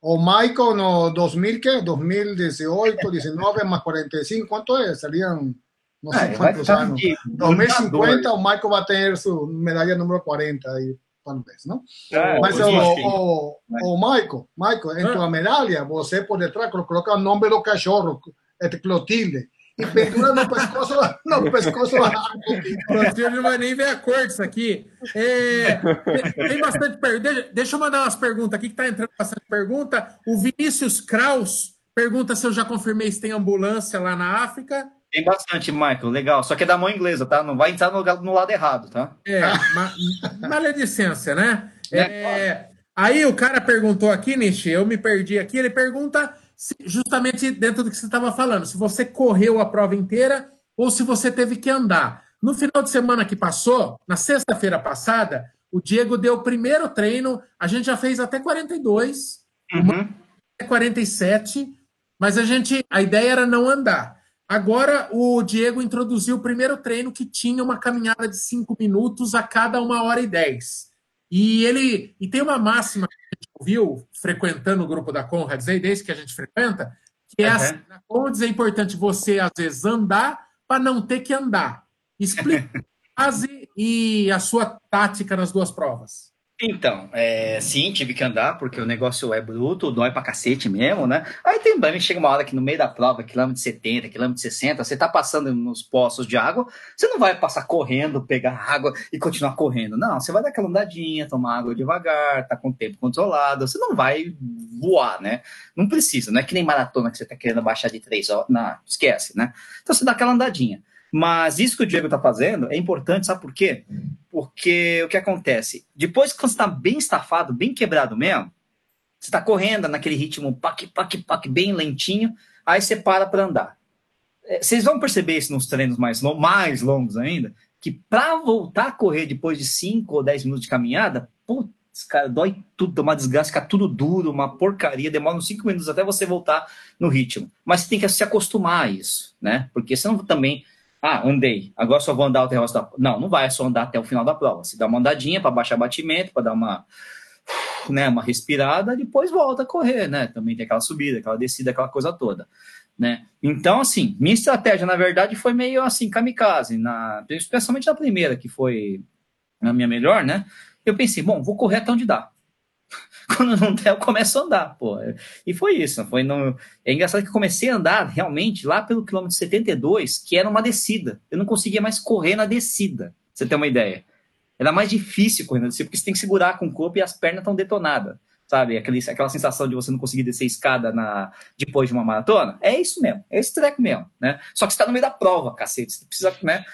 F: o, o Michael no 2000, ¿qué? 2018, 19 más 45, ¿cuánto es? Serían no sé cuántos años. 2050 o Michael va a tener su medalla número 40 ahí, tal vez, ¿no? Ah, Mas o, o, o, Michael, Michael, en tu medalha, você por detrás coloca o nome do cachorro, este Clotilde pendura no pescoço, no pescoço
A: Você não vai nem ver a cor disso aqui. É, tem bastante pergunta. Deixa eu mandar umas perguntas aqui, que está entrando bastante pergunta. O Vinícius Kraus pergunta se eu já confirmei se tem ambulância lá na África.
B: Tem bastante, Michael. Legal. Só que é da mão inglesa, tá? Não vai entrar no, no lado errado, tá?
A: É, ma, maledicência, né? É, é, aí o cara perguntou aqui, Nishi, eu me perdi aqui. Ele pergunta justamente dentro do que você estava falando, se você correu a prova inteira ou se você teve que andar. No final de semana que passou, na sexta-feira passada, o Diego deu o primeiro treino, a gente já fez até 42, uhum. até 47, mas a gente, a ideia era não andar. Agora o Diego introduziu o primeiro treino que tinha uma caminhada de 5 minutos a cada uma hora e 10. E ele e tem uma máxima viu frequentando o grupo da Conrads desde que a gente frequenta, que é uhum. assim, na Conrads é importante você, às vezes, andar para não ter que andar. Explica a fase e a sua tática nas duas provas.
B: Então, é, sim, tive que andar, porque o negócio é bruto, dói pra cacete mesmo, né? Aí tem também chega uma hora que no meio da prova, quilômetro 70, quilômetro 60, você tá passando nos poços de água, você não vai passar correndo, pegar água e continuar correndo. Não, você vai dar aquela andadinha, tomar água devagar, tá com o tempo controlado, você não vai voar, né? Não precisa, não é que nem maratona que você tá querendo baixar de três horas, não, esquece, né? Então você dá aquela andadinha. Mas isso que o Diego está fazendo é importante, sabe por quê? Porque o que acontece? Depois que você está bem estafado, bem quebrado mesmo, você está correndo naquele ritmo pac, pac, pac, bem lentinho, aí você para para andar. É, vocês vão perceber isso nos treinos mais, mais longos ainda, que para voltar a correr depois de 5 ou 10 minutos de caminhada, putz, cara, dói tudo, uma desgraça, fica tudo duro, uma porcaria, demora uns 5 minutos até você voltar no ritmo. Mas você tem que se acostumar a isso, né? Porque senão também ah, andei, agora só vou andar até o resto da Não, não vai só andar até o final da prova. Se dá uma andadinha para baixar batimento, para dar uma, né, uma respirada, depois volta a correr, né? Também tem aquela subida, aquela descida, aquela coisa toda, né? Então, assim, minha estratégia, na verdade, foi meio assim, kamikaze, na, especialmente na primeira, que foi a minha melhor, né? Eu pensei, bom, vou correr até onde dá. quando não der, eu começo a andar, pô. E foi isso. Foi no... É engraçado que eu comecei a andar realmente lá pelo quilômetro 72, que era uma descida. Eu não conseguia mais correr na descida, pra você ter uma ideia. Era mais difícil correr na descida, porque você tem que segurar com o corpo e as pernas estão detonadas sabe? Aquele, aquela sensação de você não conseguir descer escada na, depois de uma maratona. É isso mesmo, é esse treco mesmo, né? Só que você tá no meio da prova, cacete, você precisa, né?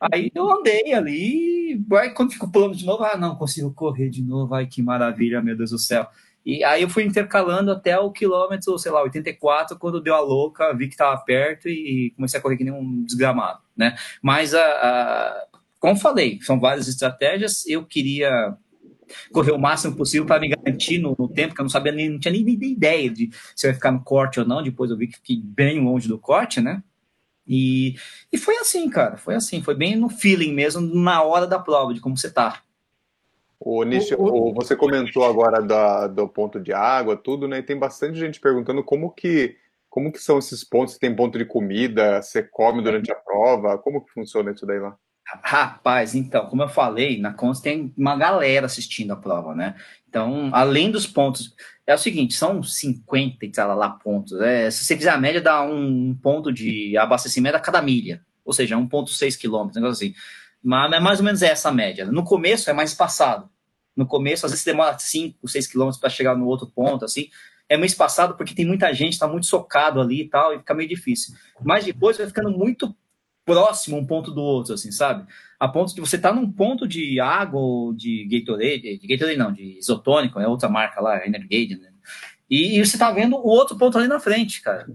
B: Aí eu andei ali, aí quando fico pulando de novo, ah, não, consigo correr de novo, ai que maravilha, meu Deus do céu. E aí eu fui intercalando até o quilômetro, sei lá, 84, quando deu a louca, vi que tava perto e comecei a correr que nem um desgramado, né? Mas, a, a como falei, são várias estratégias, eu queria correr o máximo possível para me garantir no, no, tempo, que eu não sabia nem, não tinha nem, nem ideia de se eu ia ficar no corte ou não. Depois eu vi que fiquei bem longe do corte, né? E, e foi assim, cara, foi assim, foi bem no feeling mesmo, na hora da prova, de como você tá.
E: O Nish, o, o, você comentou agora da, do ponto de água, tudo, né? E tem bastante gente perguntando como que como que são esses pontos? Tem ponto de comida? Você come durante a prova? Como que funciona isso daí lá?
B: Rapaz, então, como eu falei, na Const tem uma galera assistindo a prova, né? Então, além dos pontos, é o seguinte, são 50 e tal lá pontos. É, se você fizer a média, dá um ponto de abastecimento a cada milha, ou seja, 1,6 quilômetros, negócio assim. Mas é mais ou menos essa média. No começo é mais espaçado. No começo, às vezes demora 5, 6 quilômetros para chegar no outro ponto, assim. É meio espaçado porque tem muita gente, está muito socado ali e tal, e fica meio difícil. Mas depois vai ficando muito próximo um ponto do outro, assim, sabe? A ponto de você tá num ponto de água ou de Gatorade, de Gatorade não, de isotônico, é outra marca lá, Energade, né? E, e você tá vendo o outro ponto ali na frente, cara.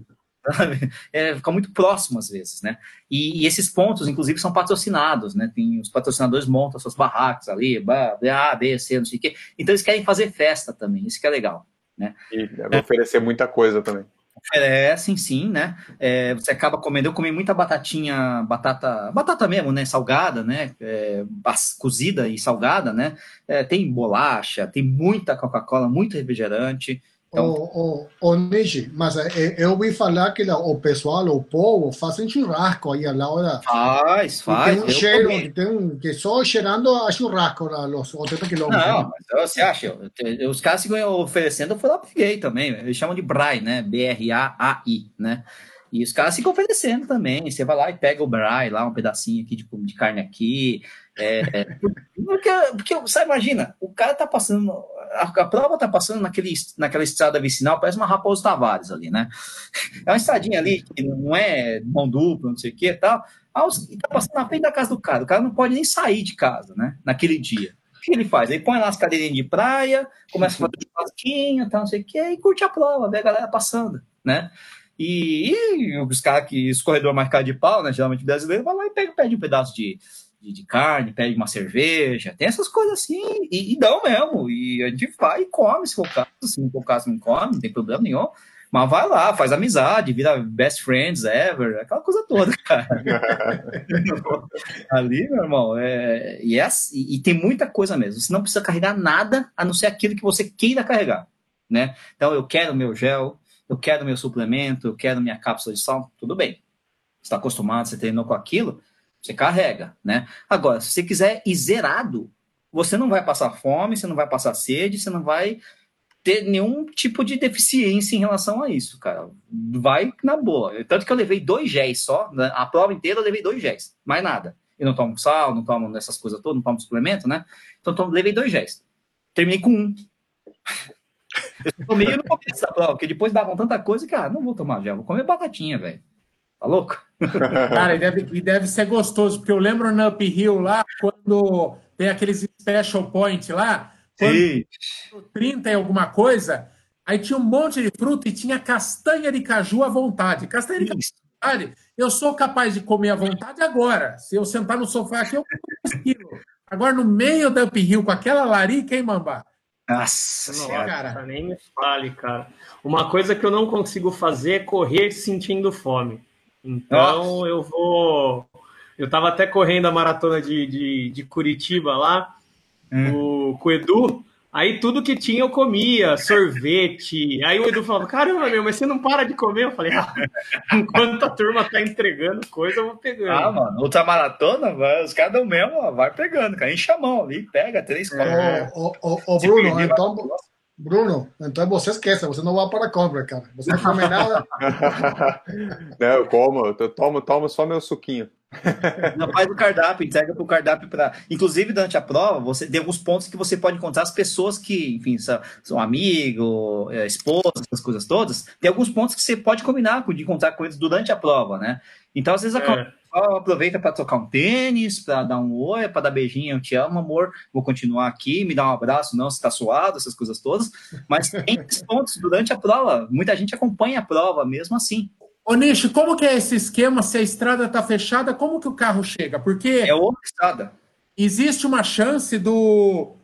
B: É, fica muito próximo às vezes, né? E, e, esses pontos, inclusive, são patrocinados, né? Tem, os patrocinadores montam suas barracas ali, A, B, C, não sei o quê. Então eles querem fazer festa também, isso que é legal, né?
E: E deve oferecer muita coisa também.
B: Oferecem, sim, né? É, você acaba comendo. Eu comi muita batatinha, batata, batata mesmo, né? Salgada, né? É, cozida e salgada, né? É, tem bolacha, tem muita Coca-Cola, muito refrigerante.
F: Então... O, o, o Nishi, mas é, eu ouvi falar que o pessoal, o povo, fazem churrasco aí lado da...
B: Faz, faz.
F: Tem um cheiro, tem um, que só cheirando a churrasco os 80 quilômetros.
B: Não, mas você acha, os caras que oferecendo, eu fui lá peguei também, eles chamam de Brai, né, B-R-A-A-I, né, e os caras ficam oferecendo também, você vai lá e pega o Brai lá, um pedacinho aqui de, de carne aqui, é, porque, porque você imagina, o cara tá passando, a, a, prova tá passando naquele, naquela estrada vicinal, parece uma Raposo Tavares ali, né? É uma estradinha ali que não é mão dupla, não sei o que e tal. Ah, tá passando na frente da casa do cara, o cara não pode nem sair de casa, né? Naquele dia. O que ele faz? Ele põe lá as cadeirinhas de praia, começa a fazer um churrasquinho, tal, não sei o que, e curte a prova, vê a galera passando, né? E, e os caras que, os corredor marcado de pau, né? Geralmente brasileiro, vai lá e pega, pede um pedaço de de, de, carne, pede uma cerveja, tem essas coisas assim, e, e dão mesmo. E a gente vai e come, se for o caso, se for o caso não come, não tem problema nenhum. Mas vai lá, faz amizade, vira best friends ever, aquela coisa toda, cara. Ali, meu irmão, é, e, é, assim, e tem muita coisa mesmo. Você não precisa carregar nada a não ser aquilo que você queira carregar, né? Então, eu quero meu gel, eu quero meu suplemento, eu quero minha cápsula de sal, tudo bem. Você está acostumado, você treinou com aquilo, você carrega, né? Agora, se você quiser ir zerado, você não vai passar fome, você não vai passar sede, você não vai ter nenhum tipo de deficiência em relação a isso, cara. Vai na boa. Tanto que eu levei dois géis só, né? a prova inteira eu levei dois géis, mais nada. Eu não tomo sal, não tomo essas coisas todas, não tomo suplemento, né? Então eu levei dois géis. Terminei com um. Eu tomei no começo da prova, porque depois davam tanta coisa que, ah, não vou tomar gel, vou comer batatinha, velho. Tá louco?
A: Cara, e deve, e deve ser gostoso, porque eu lembro no Uphill lá, quando tem aqueles special point lá, quando 30 e alguma coisa, aí tinha um monte de fruta e tinha castanha de caju à vontade. Castanha de caju à vontade, eu sou capaz de comer à vontade agora. Se eu sentar no sofá aqui, eu como quilo. Agora, no meio da uphill, com aquela larica, hein, Mambá?
C: Nossa cara. Nem me fale, cara. Uma coisa que eu não consigo fazer é correr sentindo fome. Então Nossa. eu vou. Eu tava até correndo a maratona de, de, de Curitiba lá, hum. o, com o Edu. Aí tudo que tinha eu comia, sorvete. Aí o Edu falava: Caramba, meu, mas você não para de comer? Eu falei: ah, Enquanto a turma tá entregando coisa, eu vou pegando.
B: Ah, mano, outra maratona, vai, os caras dão mesmo, ó, vai pegando, cara. Enche a mão ali, pega três, quatro.
F: É. Ô, ô, ô, Bruno, então. Bruno, então você esquece, você não vai para a cobra, cara. Você não come nada.
E: não, eu como, eu tomo, tomo só meu suquinho.
B: Não faz o cardápio, entrega para o cardápio para. Inclusive, durante a prova, você tem alguns pontos que você pode encontrar as pessoas que, enfim, são, são amigo, é, esposa, essas coisas todas. Tem alguns pontos que você pode combinar de encontrar com eles durante a prova, né? Então, às vezes, é aproveita para tocar um tênis, para dar um oi, para dar beijinho, eu te amo, amor, vou continuar aqui, me dá um abraço, não, se está suado, essas coisas todas. Mas tem pontos durante a prova. Muita gente acompanha a prova mesmo assim.
A: Ô, Nish, como que é esse esquema? Se a estrada está fechada, como que o carro chega? Porque.
B: É outra estrada.
A: Existe uma chance do,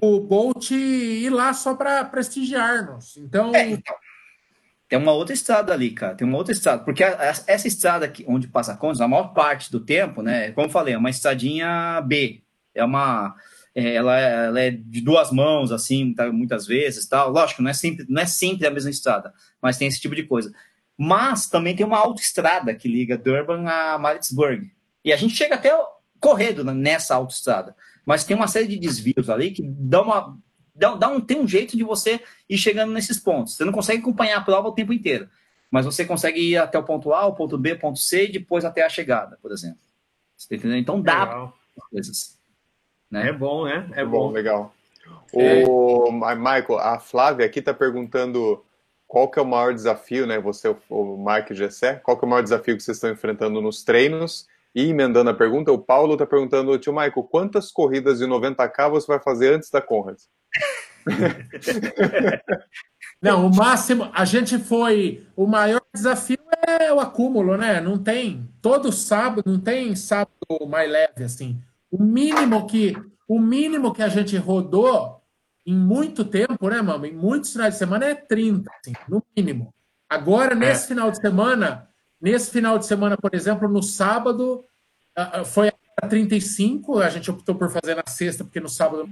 A: do Bolt ir lá só para prestigiar-nos. Então... É, então.
B: Tem uma outra estrada ali, cara. Tem uma outra estrada. Porque a, a, essa estrada aqui, onde passa Condes, a maior parte do tempo, né? Como eu falei, é uma estradinha B. É uma. É, ela, ela, é de duas mãos, assim, tá, muitas vezes tal. Lógico, não é, sempre, não é sempre a mesma estrada, mas tem esse tipo de coisa. Mas também tem uma autoestrada que liga Durban a Maritzburg. E a gente chega até correndo nessa autoestrada. Mas tem uma série de desvios ali que dão uma, dá, dá um, tem um jeito de você ir chegando nesses pontos. Você não consegue acompanhar a prova o tempo inteiro, mas você consegue ir até o ponto A, o ponto B, o ponto C e depois até a chegada, por exemplo. Você tá entendendo? Então dá coisas.
C: Né? É bom, né? É bom. bom
E: legal. É. O Michael, a Flávia aqui está perguntando qual que é o maior desafio, né? Você, o Mark Gessé, qual que é o maior desafio que vocês estão enfrentando nos treinos? E emendando a pergunta, o Paulo está perguntando, tio Michael, quantas corridas de 90k você vai fazer antes da Conrad?
A: Não, o máximo, a gente foi. O maior desafio é o acúmulo, né? Não tem. Todo sábado, não tem sábado mais leve, assim. O mínimo que, o mínimo que a gente rodou em muito tempo, né, mano? Em muitos finais de semana é 30, assim, no mínimo. Agora, nesse é. final de semana, nesse final de semana, por exemplo, no sábado, foi a 35, a gente optou por fazer na sexta, porque no sábado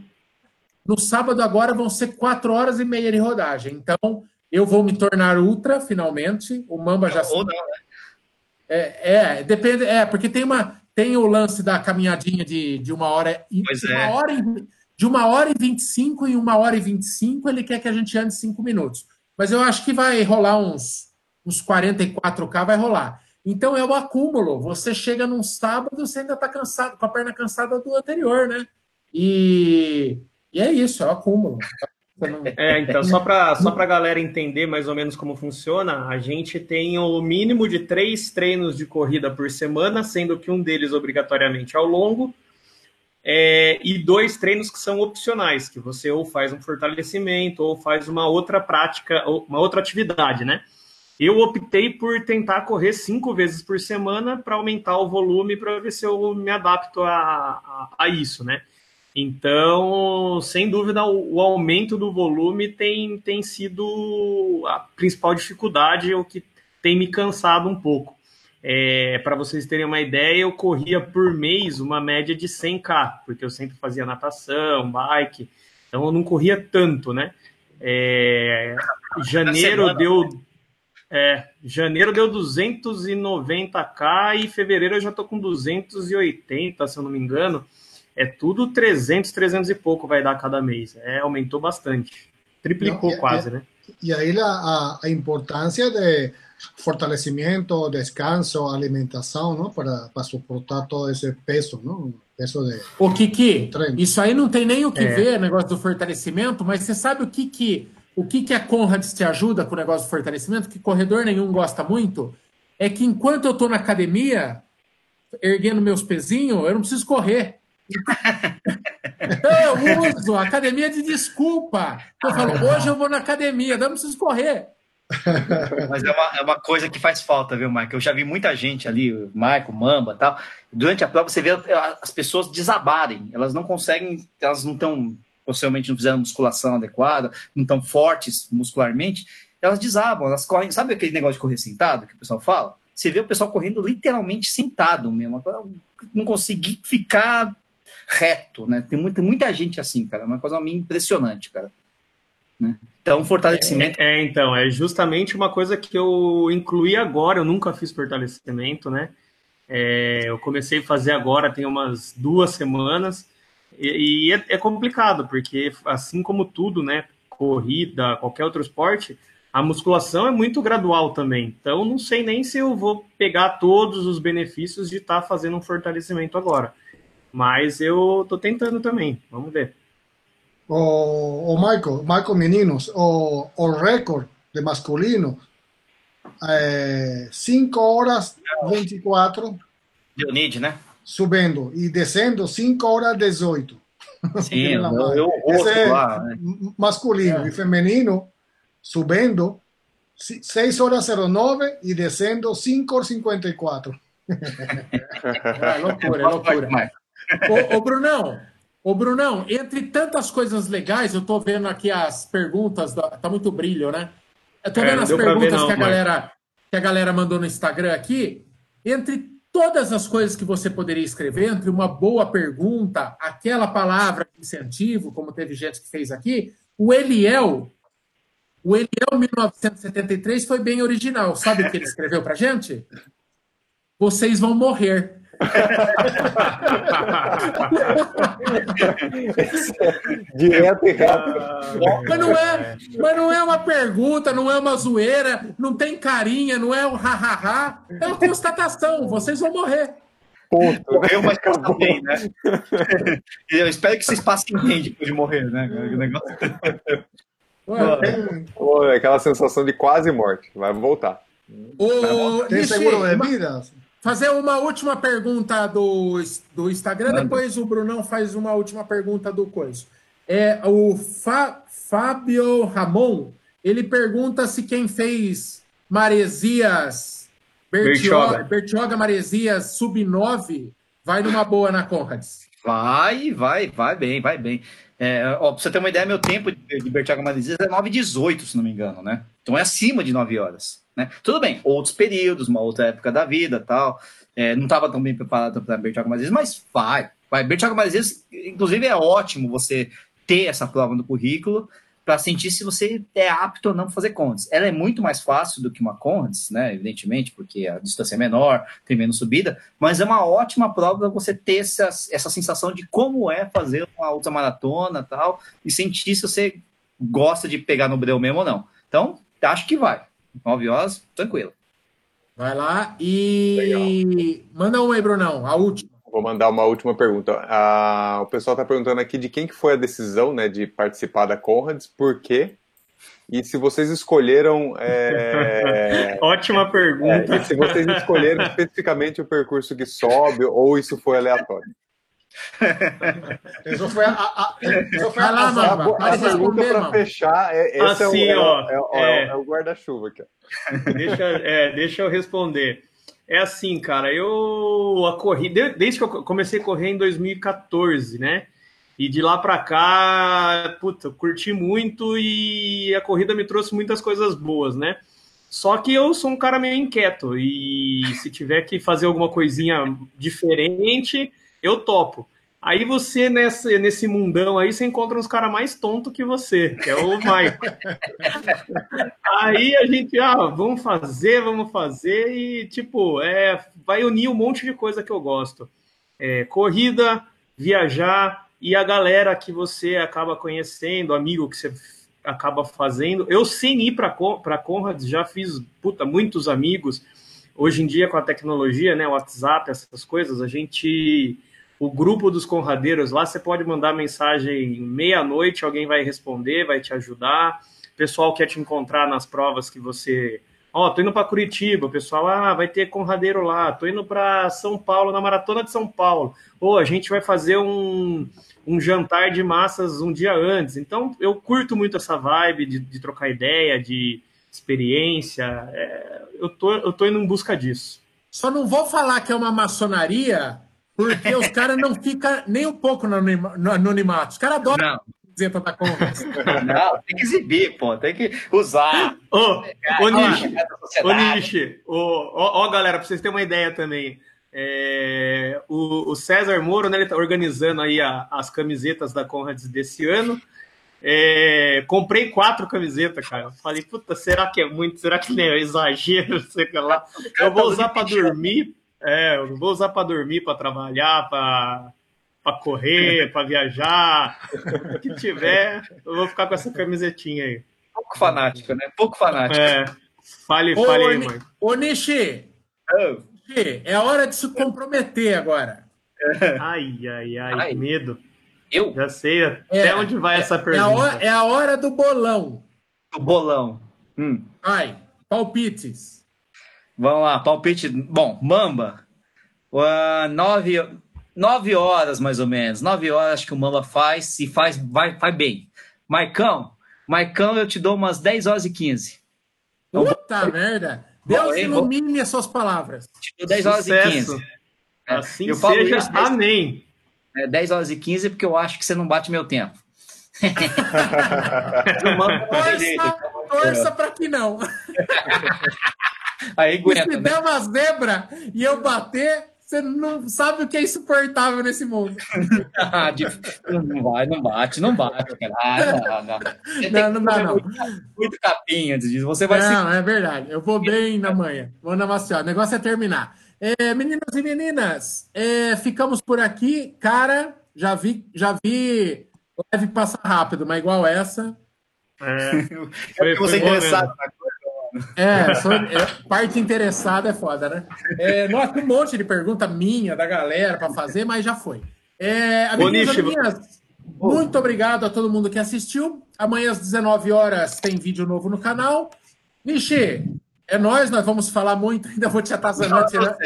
A: no sábado agora vão ser quatro horas e meia de rodagem. Então, eu vou me tornar ultra, finalmente. O Mamba já... Ou não, né? É, é, depende... É, porque tem, uma, tem o lance da caminhadinha de, de uma hora... E, pois uma é. hora e, de uma hora e vinte e cinco em uma hora e vinte e cinco, ele quer que a gente ande cinco minutos. Mas eu acho que vai rolar uns, uns 44K, vai rolar. Então é o acúmulo. Você chega num sábado, você ainda está cansado, com a perna cansada do anterior, né? E e é isso, é o acúmulo.
C: É, então, só para só a galera entender mais ou menos como funciona, a gente tem o mínimo de três treinos de corrida por semana, sendo que um deles obrigatoriamente ao longo, é, e dois treinos que são opcionais, que você ou faz um fortalecimento ou faz uma outra prática, uma outra atividade, né? Eu optei por tentar correr cinco vezes por semana para aumentar o volume para ver se eu me adapto a, a, a isso, né? Então, sem dúvida, o, o, aumento do volume tem, tem sido a principal dificuldade, o que tem me cansado um pouco. É, Para vocês terem uma ideia, eu corria por mês uma média de 100k, porque eu sempre fazia natação, bike, então eu não corria tanto, né? É, janeiro semana, deu. É, janeiro deu 290k e fevereiro eu já tô com 280, se eu não me engano. é tudo 300, 300 e pouco vai dar cada mês. É, aumentou bastante. Triplicou Não, e, quase,
F: e,
C: né?
F: E aí a, a importância de fortalecimento, descanso, alimentação, não? Para, para suportar todo esse peso, não? Peso de.
A: O Kiki, isso aí não tem nem o que é. ver, negócio do fortalecimento, mas você sabe o que que o que que a Conrads te ajuda com o negócio do fortalecimento, que corredor nenhum gosta muito, é que enquanto eu estou na academia, erguendo meus pezinhos, eu não preciso correr. Eu uso a academia de desculpa. Eu falo, hoje eu vou na academia, não preciso correr.
B: Mas é uma, é uma coisa que faz falta, viu, Mike? Eu já vi muita gente ali, o Marco, Mamba tal. Durante a prova, você vê as pessoas desabarem. Elas não conseguem, elas não estão, possivelmente não fizeram musculação adequada, não estão fortes muscularmente. Elas desabam, elas correm. Sabe aquele negócio de correr sentado que o pessoal fala? Você vê o pessoal correndo literalmente sentado mesmo. Não conseguir ficar reto, né? Tem muita, muita gente assim, cara. É uma coisa meio impressionante, cara. Né? Então, fortalecimento.
C: É, é, então, é justamente uma coisa que eu incluí agora. Eu nunca fiz fortalecimento, né? É, eu comecei a fazer agora, tem umas duas semanas. E, e é, é complicado, porque assim como tudo, né? Corrida, qualquer outro esporte, a musculação é muito gradual também. Então, não sei nem se eu vou pegar todos os benefícios de estar tá fazendo um fortalecimento agora. Mas eu tô tentando também. Vamos ver.
F: O, o Michael, Michael Meninos, o, o recorde de masculino, 5 é, horas 24.
B: Leonid, né?
F: Subindo e descendo 5 horas 18.
B: Sim, eu, eu outro lá, né?
F: Masculino é. e feminino subindo 6 horas 09 e descendo 5 horas 54.
A: é loucura, é loucura. Ô, ô, Brunão, ô, Brunão, entre tantas coisas legais, eu tô vendo aqui as perguntas, tá muito brilho, né? Eu tô é, vendo as perguntas não, que, a galera, que a galera mandou no Instagram aqui. Entre todas as coisas que você poderia escrever, entre uma boa pergunta, aquela palavra de incentivo, como teve gente que fez aqui, o Eliel, o Eliel 1973 foi bem original. Sabe o que ele escreveu pra gente? Vocês vão morrer.
F: Direto e reto.
A: Mas não, é, mas não é uma pergunta, não é uma zoeira, não tem carinha, não é um ha-ha-ha. É uma constatação: vocês vão morrer.
B: Ponto. Morreu, mas passam bem, né? Eu espero que vocês passem bem depois de morrer, né? O negócio.
E: Pô, é aquela sensação de quase morte. Vai voltar.
A: O... Tem seguro de vida? Fazer uma última pergunta do, do Instagram, Manda. depois o Brunão faz uma última pergunta do Coiso. É, o Fa, Fábio Ramon, ele pergunta se quem fez Maresias, Bertioga, Bertioga Maresias Sub-9 vai numa boa na Conrads.
B: Vai, vai, vai bem, vai bem. É, ó, pra você ter uma ideia, meu tempo de, Bertioga Maresias é 9,18, se não me engano, né? Então é acima de 9 horas. Né? Tudo bem, outros períodos, uma outra época da vida tal. É, não estava tão bem preparado para Bertioga Maresias, mas vai. vai. Bertioga Maresias, inclusive, é ótimo você ter essa prova no currículo para sentir se você é apto ou não fazer Condes. Ela é muito mais fácil do que uma Condes, né? Evidentemente, porque a distância é menor, tem menos subida, mas é uma ótima prova para você ter essa, essa sensação de como é fazer uma ultramaratona tal, e sentir se você gosta de pegar no breu mesmo ou não. Então, acho que vai. 9 horas, tranquilo.
A: Vai lá e Legal. manda uma aí, Brunão, a última.
E: Vou mandar uma última pergunta. Ah, o pessoal está perguntando aqui de quem que foi a decisão né, de participar da Conrads, por quê? E se vocês escolheram. É...
C: Ótima pergunta.
E: É, se vocês escolheram especificamente o percurso que sobe ou isso foi aleatório.
F: Isso foi a, a, isso
E: foi a, lá, a, a, a pergunta para fechar. É, esse assim, é o, ó, é, é, é o guarda-chuva aqui.
C: Deixa, é, deixa eu responder. É assim, cara, eu a corri desde que eu comecei a correr em 2014, né? E de lá para cá, puta, curti muito e a corrida me trouxe muitas coisas boas, né? Só que eu sou um cara meio inquieto e se tiver que fazer alguma coisinha diferente, eu topo. Aí você, nesse mundão aí, você encontra uns caras mais tontos que você, que é o Michael. aí a gente, ah, vamos fazer, vamos fazer, e tipo, é, vai unir um monte de coisa que eu gosto. É, corrida, viajar e a galera que você acaba conhecendo, amigo que você acaba fazendo. Eu, sem ir para Conrad, já fiz puta, muitos amigos. Hoje em dia, com a tecnologia, né, WhatsApp, essas coisas, a gente. O grupo dos Conradeiros lá, você pode mandar mensagem meia-noite, alguém vai responder, vai te ajudar. O pessoal quer te encontrar nas provas que você. Ó, oh, tô indo para Curitiba, o pessoal, ah, vai ter Conradeiro lá. Tô indo para São Paulo, na Maratona de São Paulo. Ou oh, a gente vai fazer um, um jantar de massas um dia antes. Então, eu curto muito essa vibe de, de trocar ideia, de experiência. É, eu, tô, eu tô indo em busca disso.
A: Só não vou falar que é uma maçonaria, porque os caras não ficam nem um pouco no anonimato. Os caras adoram não.
B: camiseta da Converse. Não, tem que exibir, pô, tem que usar.
C: Ô, ô Nishi, ô, Nishi, ó, ó, galera, pra vocês terem uma ideia também. É, o, o, César Moro, né, ele está organizando aí a, as camisetas da Conrads desse ano. É, comprei quatro camisetas, cara. Falei, puta, será que é muito? Será que é exagero? Sei lá. Eu vou usar para dormir. É, eu vou usar para dormir, para trabalhar, para para correr, para viajar, o que tiver, eu vou ficar com essa camisetinha aí.
B: Pouco fanático, né? Pouco fanático.
C: É. Fale, fale aí, mãe.
A: Ô, Nishi, oh. É hora de se comprometer agora.
C: Ai, ai, ai, ai. medo.
B: Eu?
C: Já sei até é, onde vai é, essa pergunta. É a,
A: hora, é a hora do bolão.
B: Do bolão.
A: Hum. Ai, palpites.
B: Vamos lá, palpite. Bom, Mamba. Uh, nove, nove horas, mais ou menos. Nove horas acho que o Mamba faz e faz, vai, vai bem. Marcão, Marcão, eu te dou umas 10 horas e 15.
A: Puta merda! Deus ilumine as suas palavras.
B: Tipo, 10 horas Sucesso. e 15.
C: É, assim eu seja, isso, amém.
B: É, 10 horas e 15 porque eu acho que você não bate meu tempo.
A: torça torça para que não.
B: Aí aguenta,
A: se né? der uma zebra e eu bater, você não sabe o que é insuportável nesse mundo.
B: não vai, não bate, não bate, cara. Ah, não,
A: não. Não, não dá, não. Muito,
B: muito capim antes disso. Você vai
A: Não, se... é verdade. Eu vou bem na manhã. Vou na maciota. O negócio é terminar. É, meninos e meninas, é, ficamos por aqui. Cara, já vi, já vi live passar rápido, mas igual essa.
C: É, foi, foi, foi interessado na coisa.
A: É, sou, é, parte interessada é foda, né? É, nossa, tem um monte de pergunta minha, da galera, para fazer, mas já foi. É, amiguinhos, amiguinhas, muito obrigado a todo mundo que assistiu. Amanhã às 19 horas tem vídeo novo no canal. Nishi, é nós, nós vamos falar muito, ainda vou te atazanando, tirando,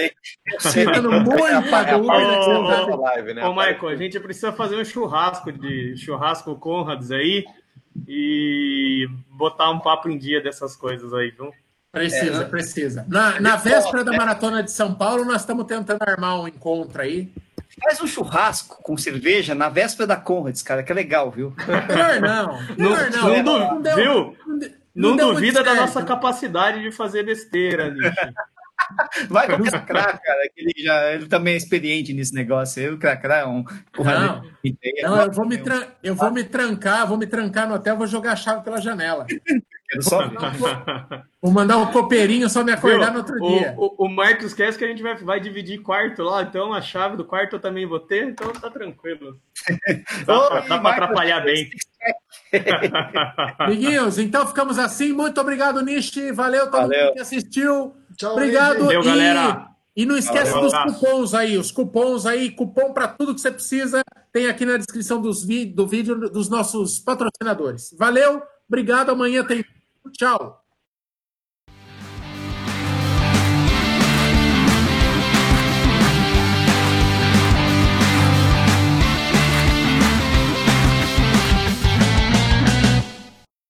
A: tirando muita dúvida.
C: Ô, né? Michael, a gente precisa fazer um churrasco de churrasco Conrads aí e botar um papo em dia dessas coisas aí, viu?
A: Precisa, é. precisa. Na, na véspera da Maratona de São Paulo, nós estamos tentando armar um encontro aí.
B: Faz um churrasco com cerveja na véspera da Conrads, cara, que é legal, viu?
A: Melhor não. Melhor não.
C: não, não, não deu, viu? Não, não duvida da nossa capacidade de fazer besteira, Nishi.
B: Vai com o Cracrá, cara, que ele, já, ele também é experiente nesse negócio. Eu, o Cracrá é um.
A: Não, não eu, vou me eu vou me trancar, vou me trancar no hotel, vou jogar a chave pela janela. Só... Vou mandar um copeirinho só me acordar Viu, no outro
C: o,
A: dia.
C: O, o Marcos quer que a gente vai, vai dividir quarto lá, então a chave do quarto eu também vou ter, então tá tranquilo. Dá, dá para atrapalhar bem.
A: Amiguinhos, então ficamos assim. Muito obrigado, Nishi. Valeu todo Valeu. mundo que assistiu. Tchau, Obrigado.
C: Valeu,
A: e,
C: galera.
A: E não esquece Valeu, dos cupons aí, os cupons aí, cupom para tudo que você precisa, tem aqui na descrição dos do vídeo dos nossos patrocinadores. Valeu, obrigado. Amanhã tem. Tchau.